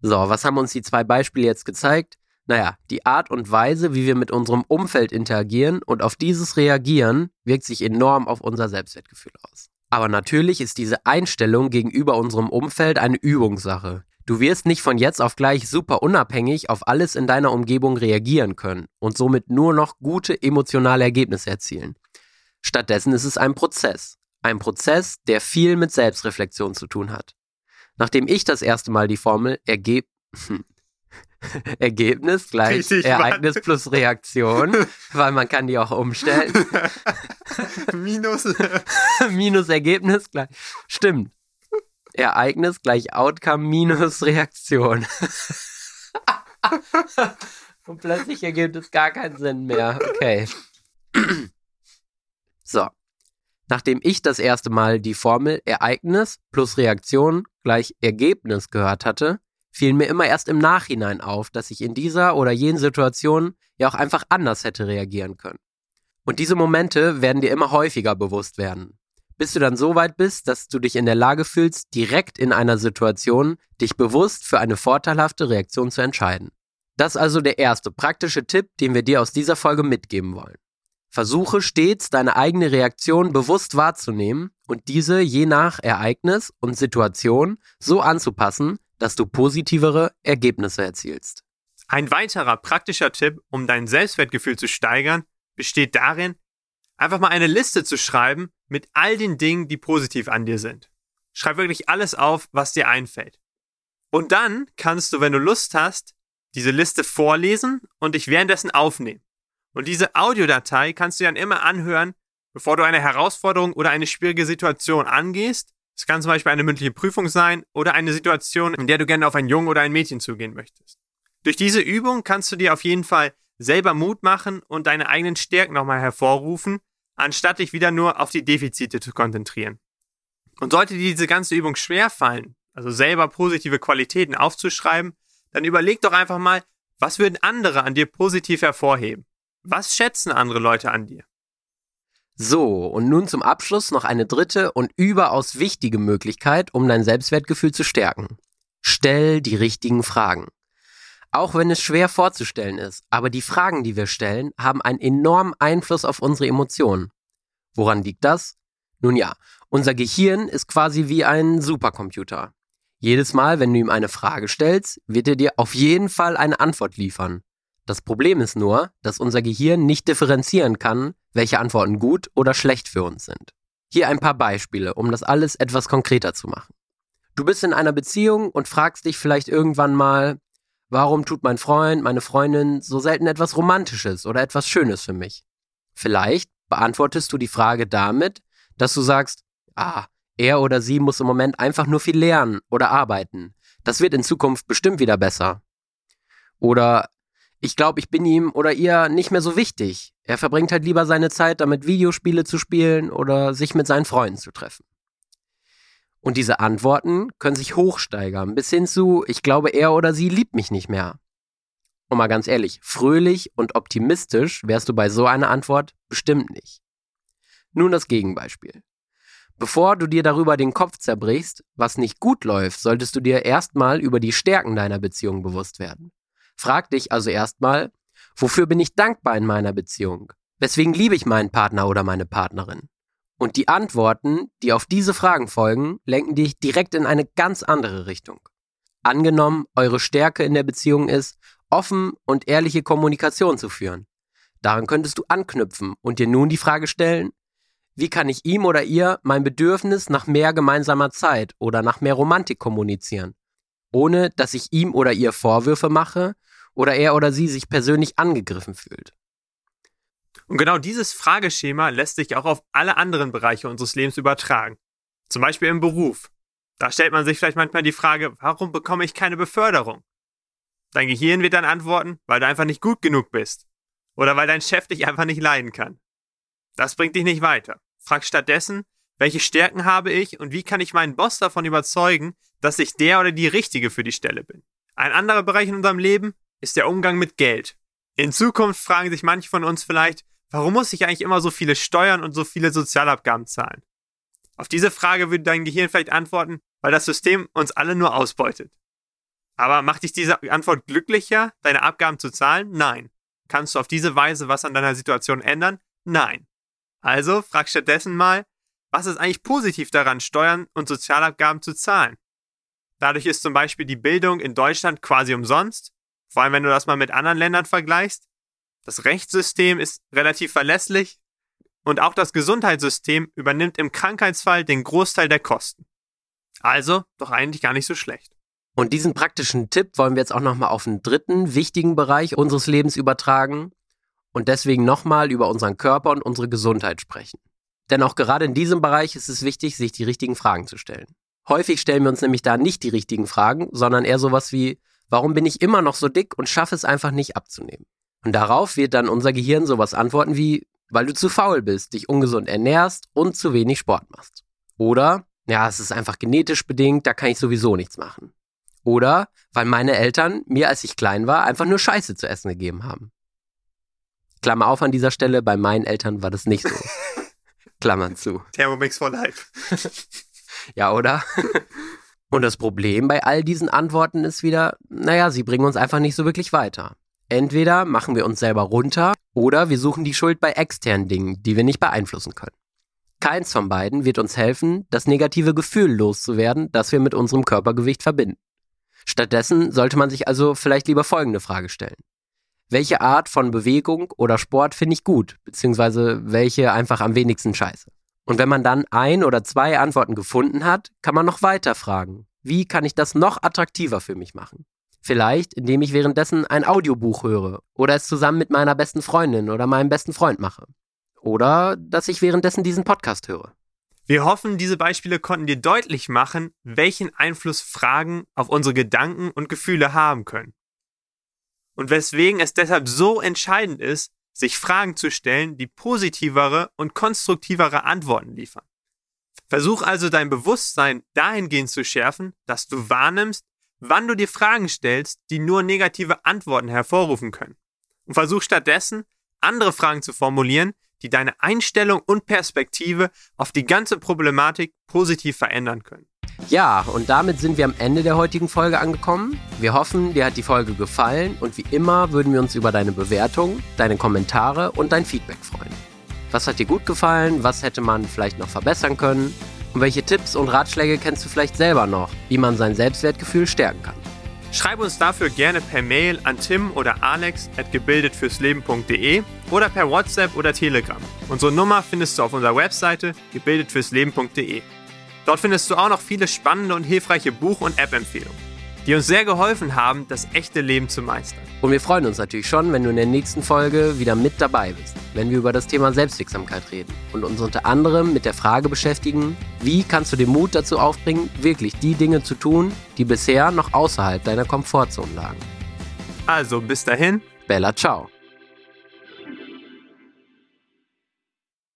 So, was haben uns die zwei Beispiele jetzt gezeigt? Naja, die Art und Weise, wie wir mit unserem Umfeld interagieren und auf dieses reagieren, wirkt sich enorm auf unser Selbstwertgefühl aus. Aber natürlich ist diese Einstellung gegenüber unserem Umfeld eine Übungssache. Du wirst nicht von jetzt auf gleich super unabhängig auf alles in deiner Umgebung reagieren können und somit nur noch gute emotionale Ergebnisse erzielen. Stattdessen ist es ein Prozess. Ein Prozess, der viel mit Selbstreflexion zu tun hat. Nachdem ich das erste Mal die Formel ergeb Ergebnis gleich Richtig, Ereignis Mann. plus Reaktion, weil man kann die auch umstellen. Minus. minus Ergebnis gleich. Stimmt. Ereignis gleich Outcome minus Reaktion. Und plötzlich ergibt es gar keinen Sinn mehr. Okay. so. Nachdem ich das erste Mal die Formel Ereignis plus Reaktion gleich Ergebnis gehört hatte, fiel mir immer erst im Nachhinein auf, dass ich in dieser oder jenen Situation ja auch einfach anders hätte reagieren können. Und diese Momente werden dir immer häufiger bewusst werden. Bis du dann so weit bist, dass du dich in der Lage fühlst, direkt in einer Situation dich bewusst für eine vorteilhafte Reaktion zu entscheiden. Das ist also der erste praktische Tipp, den wir dir aus dieser Folge mitgeben wollen. Versuche stets deine eigene Reaktion bewusst wahrzunehmen und diese je nach Ereignis und Situation so anzupassen, dass du positivere Ergebnisse erzielst. Ein weiterer praktischer Tipp, um dein Selbstwertgefühl zu steigern, besteht darin, einfach mal eine Liste zu schreiben mit all den Dingen, die positiv an dir sind. Schreib wirklich alles auf, was dir einfällt. Und dann kannst du, wenn du Lust hast, diese Liste vorlesen und dich währenddessen aufnehmen. Und diese Audiodatei kannst du dann immer anhören, bevor du eine Herausforderung oder eine schwierige Situation angehst es kann zum Beispiel eine mündliche Prüfung sein oder eine Situation, in der du gerne auf einen Jungen oder ein Mädchen zugehen möchtest. Durch diese Übung kannst du dir auf jeden Fall selber Mut machen und deine eigenen Stärken nochmal hervorrufen, anstatt dich wieder nur auf die Defizite zu konzentrieren. Und sollte dir diese ganze Übung schwer fallen, also selber positive Qualitäten aufzuschreiben, dann überleg doch einfach mal, was würden andere an dir positiv hervorheben? Was schätzen andere Leute an dir? So, und nun zum Abschluss noch eine dritte und überaus wichtige Möglichkeit, um dein Selbstwertgefühl zu stärken. Stell die richtigen Fragen. Auch wenn es schwer vorzustellen ist, aber die Fragen, die wir stellen, haben einen enormen Einfluss auf unsere Emotionen. Woran liegt das? Nun ja, unser Gehirn ist quasi wie ein Supercomputer. Jedes Mal, wenn du ihm eine Frage stellst, wird er dir auf jeden Fall eine Antwort liefern. Das Problem ist nur, dass unser Gehirn nicht differenzieren kann, welche Antworten gut oder schlecht für uns sind. Hier ein paar Beispiele, um das alles etwas konkreter zu machen. Du bist in einer Beziehung und fragst dich vielleicht irgendwann mal, warum tut mein Freund, meine Freundin so selten etwas Romantisches oder etwas Schönes für mich? Vielleicht beantwortest du die Frage damit, dass du sagst, ah, er oder sie muss im Moment einfach nur viel lernen oder arbeiten. Das wird in Zukunft bestimmt wieder besser. Oder ich glaube, ich bin ihm oder ihr nicht mehr so wichtig. Er verbringt halt lieber seine Zeit damit, Videospiele zu spielen oder sich mit seinen Freunden zu treffen. Und diese Antworten können sich hochsteigern, bis hin zu, ich glaube, er oder sie liebt mich nicht mehr. Und mal ganz ehrlich, fröhlich und optimistisch wärst du bei so einer Antwort bestimmt nicht. Nun das Gegenbeispiel. Bevor du dir darüber den Kopf zerbrichst, was nicht gut läuft, solltest du dir erstmal über die Stärken deiner Beziehung bewusst werden. Frag dich also erstmal, wofür bin ich dankbar in meiner Beziehung? Weswegen liebe ich meinen Partner oder meine Partnerin? Und die Antworten, die auf diese Fragen folgen, lenken dich direkt in eine ganz andere Richtung. Angenommen, eure Stärke in der Beziehung ist, offen und ehrliche Kommunikation zu führen. Daran könntest du anknüpfen und dir nun die Frage stellen, wie kann ich ihm oder ihr mein Bedürfnis nach mehr gemeinsamer Zeit oder nach mehr Romantik kommunizieren, ohne dass ich ihm oder ihr Vorwürfe mache oder er oder sie sich persönlich angegriffen fühlt. Und genau dieses Frageschema lässt sich auch auf alle anderen Bereiche unseres Lebens übertragen. Zum Beispiel im Beruf. Da stellt man sich vielleicht manchmal die Frage, warum bekomme ich keine Beförderung? Dein Gehirn wird dann antworten, weil du einfach nicht gut genug bist. Oder weil dein Chef dich einfach nicht leiden kann. Das bringt dich nicht weiter. Frag stattdessen, welche Stärken habe ich und wie kann ich meinen Boss davon überzeugen, dass ich der oder die Richtige für die Stelle bin. Ein anderer Bereich in unserem Leben ist der Umgang mit Geld. In Zukunft fragen sich manche von uns vielleicht, warum muss ich eigentlich immer so viele Steuern und so viele Sozialabgaben zahlen? Auf diese Frage würde dein Gehirn vielleicht antworten, weil das System uns alle nur ausbeutet. Aber macht dich diese Antwort glücklicher, deine Abgaben zu zahlen? Nein. Kannst du auf diese Weise was an deiner Situation ändern? Nein. Also frag stattdessen mal, was ist eigentlich positiv daran, Steuern und Sozialabgaben zu zahlen? Dadurch ist zum Beispiel die Bildung in Deutschland quasi umsonst vor allem, wenn du das mal mit anderen Ländern vergleichst. Das Rechtssystem ist relativ verlässlich und auch das Gesundheitssystem übernimmt im Krankheitsfall den Großteil der Kosten. Also doch eigentlich gar nicht so schlecht. Und diesen praktischen Tipp wollen wir jetzt auch nochmal auf einen dritten wichtigen Bereich unseres Lebens übertragen und deswegen nochmal über unseren Körper und unsere Gesundheit sprechen. Denn auch gerade in diesem Bereich ist es wichtig, sich die richtigen Fragen zu stellen. Häufig stellen wir uns nämlich da nicht die richtigen Fragen, sondern eher sowas wie, Warum bin ich immer noch so dick und schaffe es einfach nicht abzunehmen? Und darauf wird dann unser Gehirn sowas antworten wie, weil du zu faul bist, dich ungesund ernährst und zu wenig Sport machst. Oder, ja, es ist einfach genetisch bedingt, da kann ich sowieso nichts machen. Oder, weil meine Eltern mir, als ich klein war, einfach nur Scheiße zu essen gegeben haben. Klammer auf an dieser Stelle, bei meinen Eltern war das nicht so. Klammern zu. Thermomix for life. ja, oder? Und das Problem bei all diesen Antworten ist wieder, naja, sie bringen uns einfach nicht so wirklich weiter. Entweder machen wir uns selber runter oder wir suchen die Schuld bei externen Dingen, die wir nicht beeinflussen können. Keins von beiden wird uns helfen, das negative Gefühl loszuwerden, das wir mit unserem Körpergewicht verbinden. Stattdessen sollte man sich also vielleicht lieber folgende Frage stellen. Welche Art von Bewegung oder Sport finde ich gut, beziehungsweise welche einfach am wenigsten scheiße? Und wenn man dann ein oder zwei Antworten gefunden hat, kann man noch weiter fragen. Wie kann ich das noch attraktiver für mich machen? Vielleicht, indem ich währenddessen ein Audiobuch höre oder es zusammen mit meiner besten Freundin oder meinem besten Freund mache. Oder dass ich währenddessen diesen Podcast höre. Wir hoffen, diese Beispiele konnten dir deutlich machen, welchen Einfluss Fragen auf unsere Gedanken und Gefühle haben können. Und weswegen es deshalb so entscheidend ist, sich Fragen zu stellen, die positivere und konstruktivere Antworten liefern. Versuch also dein Bewusstsein dahingehend zu schärfen, dass du wahrnimmst, wann du dir Fragen stellst, die nur negative Antworten hervorrufen können. Und versuch stattdessen, andere Fragen zu formulieren, die deine Einstellung und Perspektive auf die ganze Problematik positiv verändern können. Ja, und damit sind wir am Ende der heutigen Folge angekommen. Wir hoffen, dir hat die Folge gefallen und wie immer würden wir uns über deine Bewertung, deine Kommentare und dein Feedback freuen. Was hat dir gut gefallen? Was hätte man vielleicht noch verbessern können? Und welche Tipps und Ratschläge kennst du vielleicht selber noch, wie man sein Selbstwertgefühl stärken kann? Schreib uns dafür gerne per Mail an tim oder alex at gebildetfürsleben.de oder per WhatsApp oder Telegram. Unsere Nummer findest du auf unserer Webseite gebildetfürsleben.de. Dort findest du auch noch viele spannende und hilfreiche Buch- und App-Empfehlungen. die uns sehr geholfen haben, das echte Leben zu meistern. Und wir freuen uns natürlich schon, wenn du in der nächsten Folge wieder mit dabei bist, wenn wir über das Thema Selbstwirksamkeit reden und uns unter anderem mit der Frage beschäftigen, wie kannst du den Mut dazu aufbringen, wirklich die Dinge zu tun, die bisher noch außerhalb deiner Komfortzone lagen. Also bis dahin, Bella ciao.